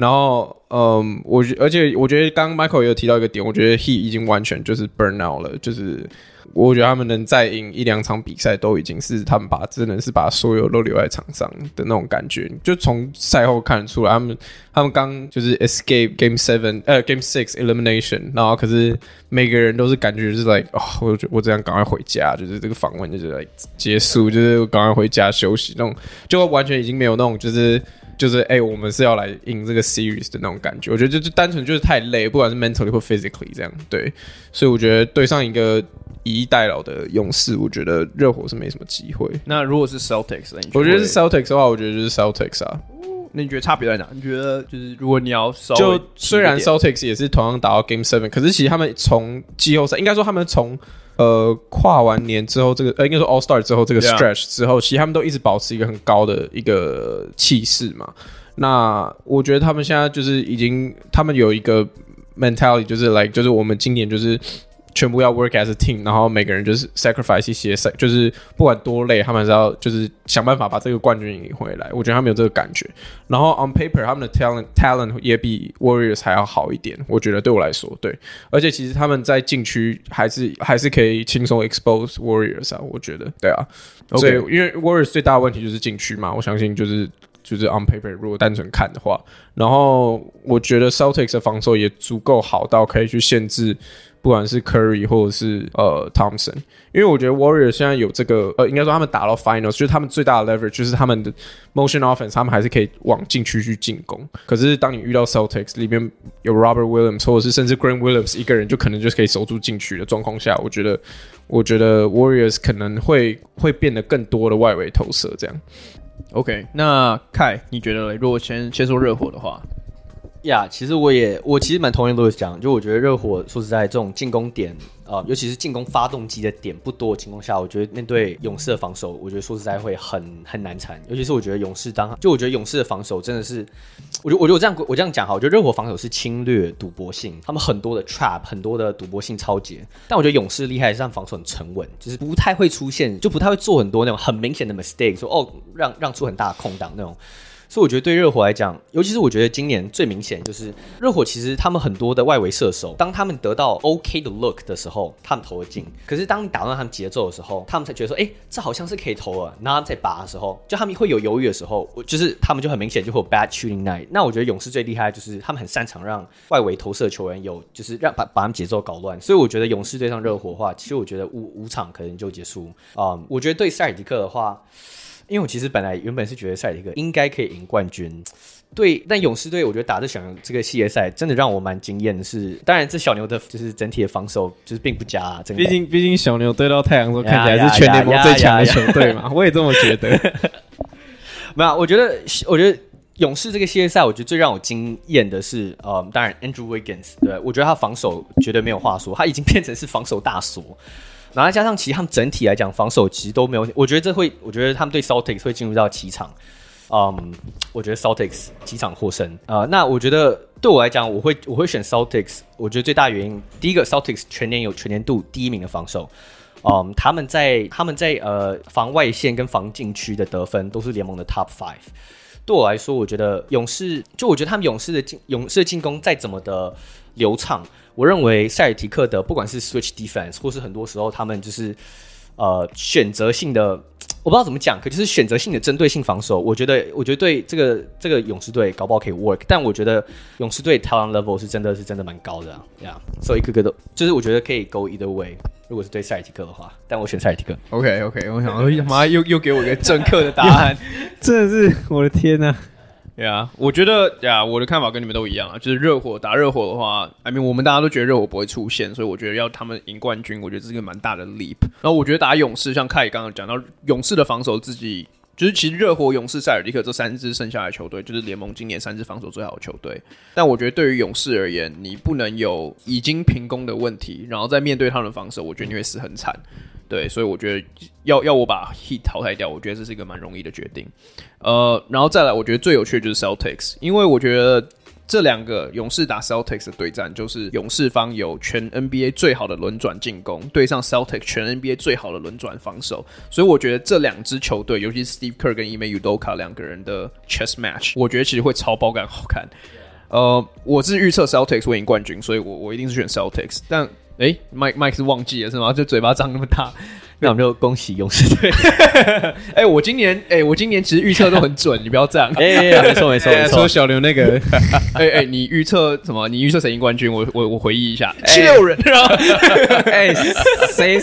Speaker 2: 然后嗯，我而且我觉得刚刚 Michael 也有提到一个点，我觉得 He 已经完全就是 burn out 了，就是。我觉得他们能再赢一两场比赛，都已经是他们把真的是把所有都留在场上的那种感觉。就从赛后看出来，他们他们刚就是 escape game seven 呃 game six elimination，然后可是每个人都是感觉就是 like 哦，我我这样赶快回家，就是这个访问就是 like 结束，就是赶快回家休息那种，就完全已经没有那种就是就是哎、欸，我们是要来赢这个 series 的那种感觉。我觉得就就单纯就是太累，不管是 mentally 或 physically 这样对，所以我觉得对上一个。以逸待劳的勇士，我觉得热火是没什么机会。
Speaker 1: 那如果是 Celtics，呢？
Speaker 2: 我觉得是 Celtics 的话，我觉得就是 Celtics 啊。
Speaker 1: 那你觉得差别在哪？你觉得就是如果你要
Speaker 2: 就虽然 Celtics 也是同样打到 Game Seven，可是其实他们从季后赛，应该说他们从呃跨完年之后，这个呃应该说 All Star 之后这个 Stretch 之后，其实他们都一直保持一个很高的一个气势嘛。那我觉得他们现在就是已经，他们有一个 mentality，就是 like 就是我们今年就是。全部要 work as a team，然后每个人就是 sacrifice 一些，就是不管多累，他们还是要就是想办法把这个冠军赢回来。我觉得他们有这个感觉。然后 on paper，他们的 talent talent 也比 Warriors 还要好一点。我觉得对我来说，对。而且其实他们在禁区还是还是可以轻松 expose Warriors 啊。我觉得，对啊。所以因为 Warriors 最大的问题就是禁区嘛，我相信就是就是 on paper 如果单纯看的话，然后我觉得 Celtics 的防守也足够好到可以去限制。不管是 Curry 或者是呃 Thompson，因为我觉得 Warriors 现在有这个呃，应该说他们打到 Finals，就是他们最大的 leverage 就是他们的 motion offense，他们还是可以往禁区去进攻。可是当你遇到 Celtics 里面有 Robert Williams 或者是甚至 Grant Williams 一个人就可能就可以守住禁区的状况下，我觉得我觉得 Warriors 可能会会变得更多的外围投射这样。
Speaker 1: OK，那 Kai 你觉得如果先先说热火的话？
Speaker 4: 呀其实我也我其实蛮同意 Louis 讲，就我觉得热火说实在，这种进攻点、呃，尤其是进攻发动机的点不多的情况下，我觉得面对勇士的防守，我觉得说实在会很很难缠。尤其是我觉得勇士当就我觉得勇士的防守真的是，我觉得我觉得我这样我这样讲哈，我觉得热火防守是侵略赌博性，他们很多的 trap，很多的赌博性超级。但我觉得勇士厉害是他们防守很沉稳，就是不太会出现，就不太会做很多那种很明显的 mistake，说哦让让出很大的空档那种。所以我觉得对热火来讲，尤其是我觉得今年最明显就是热火其实他们很多的外围射手，当他们得到 OK 的 look 的时候，他们投得进。可是当你打乱他们节奏的时候，他们才觉得说，哎，这好像是可以投了。然后在拔的时候，就他们会有犹豫的时候，就是他们就很明显就会有 bad shooting night。那我觉得勇士最厉害就是他们很擅长让外围投射球员有，就是让把把他们节奏搞乱。所以我觉得勇士对上热火的话，其实我觉得五五场可能就结束。啊、我觉得对塞尔迪克的话。因为我其实本来原本是觉得塞尔提克应该可以赢冠军，对，但勇士队我觉得打这小牛这个系列赛真的让我蛮惊艳的是，当然这小牛的就是整体的防守就是并不佳啊，毕
Speaker 2: 竟毕竟小牛对到太阳的时候看起来是全联盟最强的球队嘛，我也这么觉得。[laughs]
Speaker 4: 没有，我觉得我觉得勇士这个系列赛，我觉得最让我惊艳的是，呃，当然 Andrew Wiggins，对，我觉得他防守绝对没有话说，他已经变成是防守大锁。然后加上，其实他们整体来讲防守其实都没有，我觉得这会，我觉得他们对 Celtics 会进入到七场，嗯，我觉得 Celtics 七场获胜、呃。那我觉得对我来讲，我会我会选 Celtics。我觉得最大原因，第一个 Celtics 全年有全年度第一名的防守，嗯，他们在他们在呃防外线跟防禁区的得分都是联盟的 Top Five。对我来说，我觉得勇士就我觉得他们勇士的进勇士的进攻再怎么的流畅。我认为塞尔提克的不管是 switch defense 或是很多时候他们就是呃选择性的，我不知道怎么讲，可就是选择性的针对性防守。我觉得，我觉得对这个这个勇士队搞不好可以 work，但我觉得勇士队 talent level 是真的是真的蛮高的呀、啊。所以一个个都就是我觉得可以 go either way。如果是对塞尔提克的话，但我选塞尔提克。
Speaker 1: OK OK，我想说妈又又给我一个政客的答案，[laughs]
Speaker 2: 真的是我的天呐、啊！
Speaker 1: 对啊，我觉得呀，我的看法跟你们都一样啊。就是热火打热火的话，I mean，我们大家都觉得热火不会出现，所以我觉得要他们赢冠军，我觉得这是一个蛮大的 leap。然后我觉得打勇士，像凯刚刚讲到，勇士的防守自己就是其实热火、勇士、塞尔提克这三支剩下的球队，就是联盟今年三支防守最好的球队。但我觉得对于勇士而言，你不能有已经平攻的问题，然后再面对他们的防守，我觉得你会死很惨。对，所以我觉得要要我把 Heat 淘汰掉，我觉得这是一个蛮容易的决定。呃，然后再来，我觉得最有趣的就是 Celtics，因为我觉得这两个勇士打 Celtics 的对战，就是勇士方有全 NBA 最好的轮转进攻，对上 Celtics 全 NBA 最好的轮转防守，所以我觉得这两支球队，尤其是 Steve Kerr 跟 Ime Udoka 两个人的 Chess Match，我觉得其实会超爆感好看。呃，我是预测 Celtics 会赢冠军，所以我我一定是选 Celtics，但。哎，Mike Mike 是忘记了是吗？就嘴巴张那么大，那我们就恭喜勇士队。[laughs] 哎，我今年哎，我今年其实预测都很准，你不要这样。[laughs]
Speaker 4: 哎，没错没错 [laughs] 没错。
Speaker 2: 说小刘那个，
Speaker 1: 哎哎，你预测什么？你预测谁赢冠军？我我我回忆一下，七六人。
Speaker 2: 哎，谁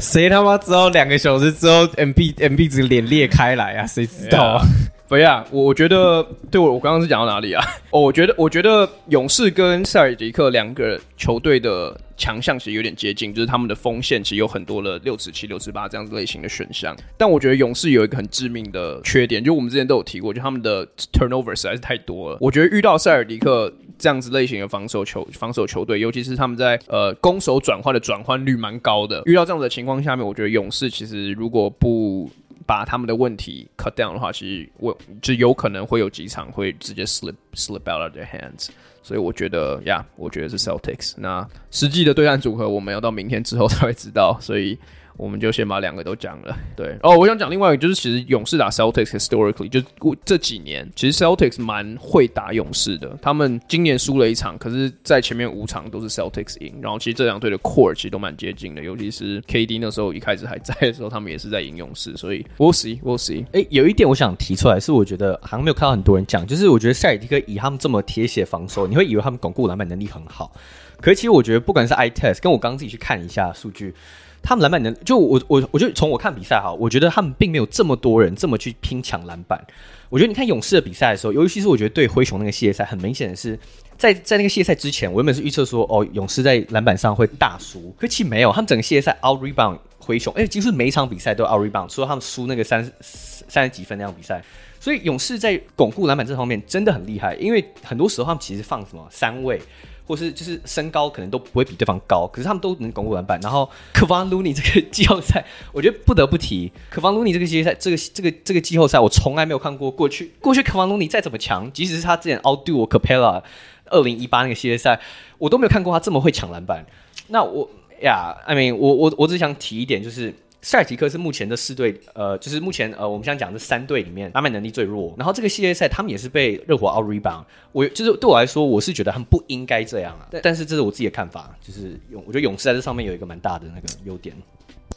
Speaker 2: 谁他妈知道两个小时之后，MB MB 这个脸裂开来啊？谁知道啊？
Speaker 1: 不呀，我我觉得，对我我刚刚是讲到哪里啊？[laughs] 哦，我觉得我觉得勇士跟塞尔迪克两个球队的强项其实有点接近，就是他们的锋线其实有很多的六尺七、六尺八这样子类型的选项。但我觉得勇士有一个很致命的缺点，就我们之前都有提过，就他们的 turnover 实在是太多了。我觉得遇到塞尔迪克这样子类型的防守球防守球队，尤其是他们在呃攻守转换的转换率蛮高的，遇到这样子的情况下面，我觉得勇士其实如果不把他们的问题 cut down 的话，其实我就有可能会有几场会直接 slip slip out of their hands，所以我觉得呀，我觉得是 Celtics。那实际的对战组合，我们要到明天之后才会知道，所以。我们就先把两个都讲了。对哦，我想讲另外一个，就是其实勇士打 Celtics historically 就这几年，其实 Celtics 蛮会打勇士的。他们今年输了一场，可是在前面五场都是 Celtics 赢。然后其实这两队的 core 其实都蛮接近的，尤其是 KD 那时候一开始还在的时候，他们也是在赢勇士。所以 we'll see，we'll see。
Speaker 4: 哎，有一点我想提出来，是我觉得好像没有看到很多人讲，就是我觉得塞尔提克以他们这么铁血防守，你会以为他们巩固篮板能力很好，可是其实我觉得不管是 I test，跟我刚刚自己去看一下数据。他们篮板能就我我我觉得从我看比赛哈，我觉得他们并没有这么多人这么去拼抢篮板。我觉得你看勇士的比赛的时候，尤其是我觉得对灰熊那个系列赛，很明显的是在在那个系列赛之前，我原本是预测说哦，勇士在篮板上会大输，可其没有，他们整个系列赛 out rebound 灰熊，哎，几乎每一场比赛都 out rebound，除了他们输那个三三十几分那样比赛。所以勇士在巩固篮板这方面真的很厉害，因为很多时候他们其实放什么三位。或是就是身高可能都不会比对方高，可是他们都能巩固篮板。然后科方卢尼这个季后赛，我觉得不得不提科方卢尼这个季后赛，这个这个这个季后赛我从来没有看过。过去过去科方卢尼再怎么强，即使是他之前 outdo 我 capella 二零一八那个系列赛，我都没有看过他这么会抢篮板。那我呀，I mean，我我我只想提一点，就是塞尔提克是目前的四队，呃，就是目前呃，我们想讲的三队里面篮板能力最弱。然后这个系列赛他们也是被热火 out rebound。我就是对我来说，我是觉得他们不应该这样啊。但是这是我自己的看法，就是勇，我觉得勇士在这上面有一个蛮大的那个优点。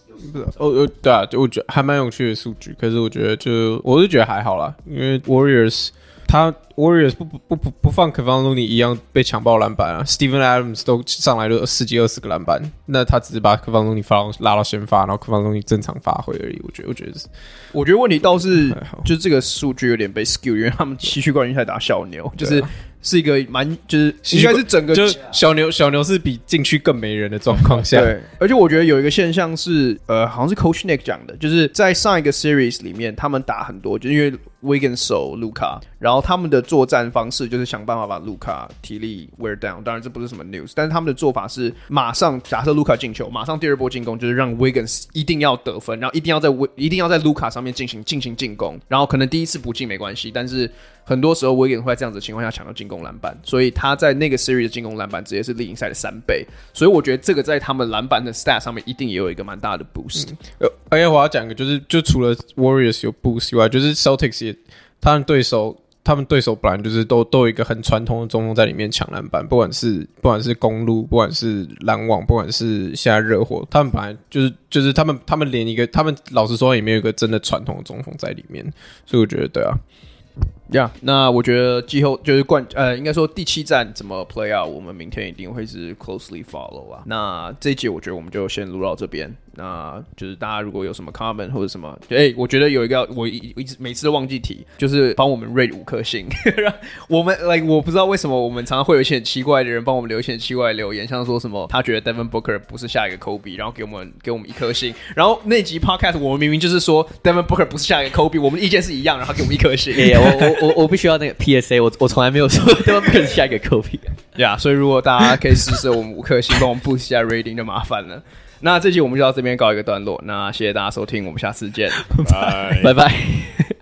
Speaker 2: 不是哦哦，对啊，就我觉得还蛮有趣的数据。可是我觉得就我是觉得还好啦，因为 Warriors。他 Warriors 不不不不不放 k e v i n Looney 一样被抢爆篮板啊，Steven Adams 都上来了十几二十个篮板，那他只是把 k e v i n 发拉到先发，然后 k e v i n Looney 正常发挥而已。我觉得，我觉得是，
Speaker 1: 我觉得问题倒是就是这个数据有点被 skew，因为他们西区冠军赛打小牛，就是。是一个蛮就是应该是整个
Speaker 2: 就小牛小牛是比禁区更没人的状况下，
Speaker 1: 对，而且我觉得有一个现象是，呃，好像是 Coach Nick 讲的，就是在上一个 Series 里面，他们打很多，就因为 Wiggins 守卢卡，然后他们的作战方式就是想办法把卢卡体力 wear down。当然这不是什么 news，但是他们的做法是马上假设卢卡进球，马上第二波进攻就是让 Wiggins 一定要得分，然后一定要在一定要在卢卡上面进行进行进攻，然后可能第一次不进没关系，但是。很多时候，威廉会在这样子的情况下抢到进攻篮板，所以他在那个 series 的进攻篮板直接是例行赛的三倍。所以我觉得这个在他们篮板的 stat 上面一定也有一个蛮大的 boost。
Speaker 2: 呃、嗯，而且我要讲一个，就是就除了 Warriors 有 boost 以外，就是 Celtics 也，他们对手，他们对手本来就是都都有一个很传统的中锋在里面抢篮板，不管是不管是公路，不管是篮网，不管是现在热火，他们本来就是就是他们他们连一个，他们老实说也没有一个真的传统的中锋在里面，所以我觉得对啊。
Speaker 1: 呀，yeah, 那我觉得季后就是冠呃，应该说第七站怎么 play out，我们明天一定会是 closely follow 啊。那这一集我觉得我们就先录到这边。那就是大家如果有什么 comment 或者什么，哎、欸，我觉得有一个我一一直每次都忘记提，就是帮我们 rate 五颗星。[laughs] 我们 like 我不知道为什么我们常常会有一些很奇怪的人帮我们留一些很奇怪的留言，像说什么他觉得 Devin Booker 不是下一个 Kobe，然后给我们给我们一颗星。然后那集 podcast 我们明明就是说 Devin Booker 不是下一个 Kobe，我们的意见是一样，然后给我们一颗星。
Speaker 4: Yeah, 我 [laughs] 我我我必须要那个 PSA，我我从来没有说 Devin Booker 是下一个 copy。
Speaker 1: 呀，yeah, 所以如果大家可以试试我们五颗星，帮我们 boost 一下 rating 就麻烦了。那这集我们就到这边告一个段落。那谢谢大家收听，我们下次见，[laughs] 拜拜拜。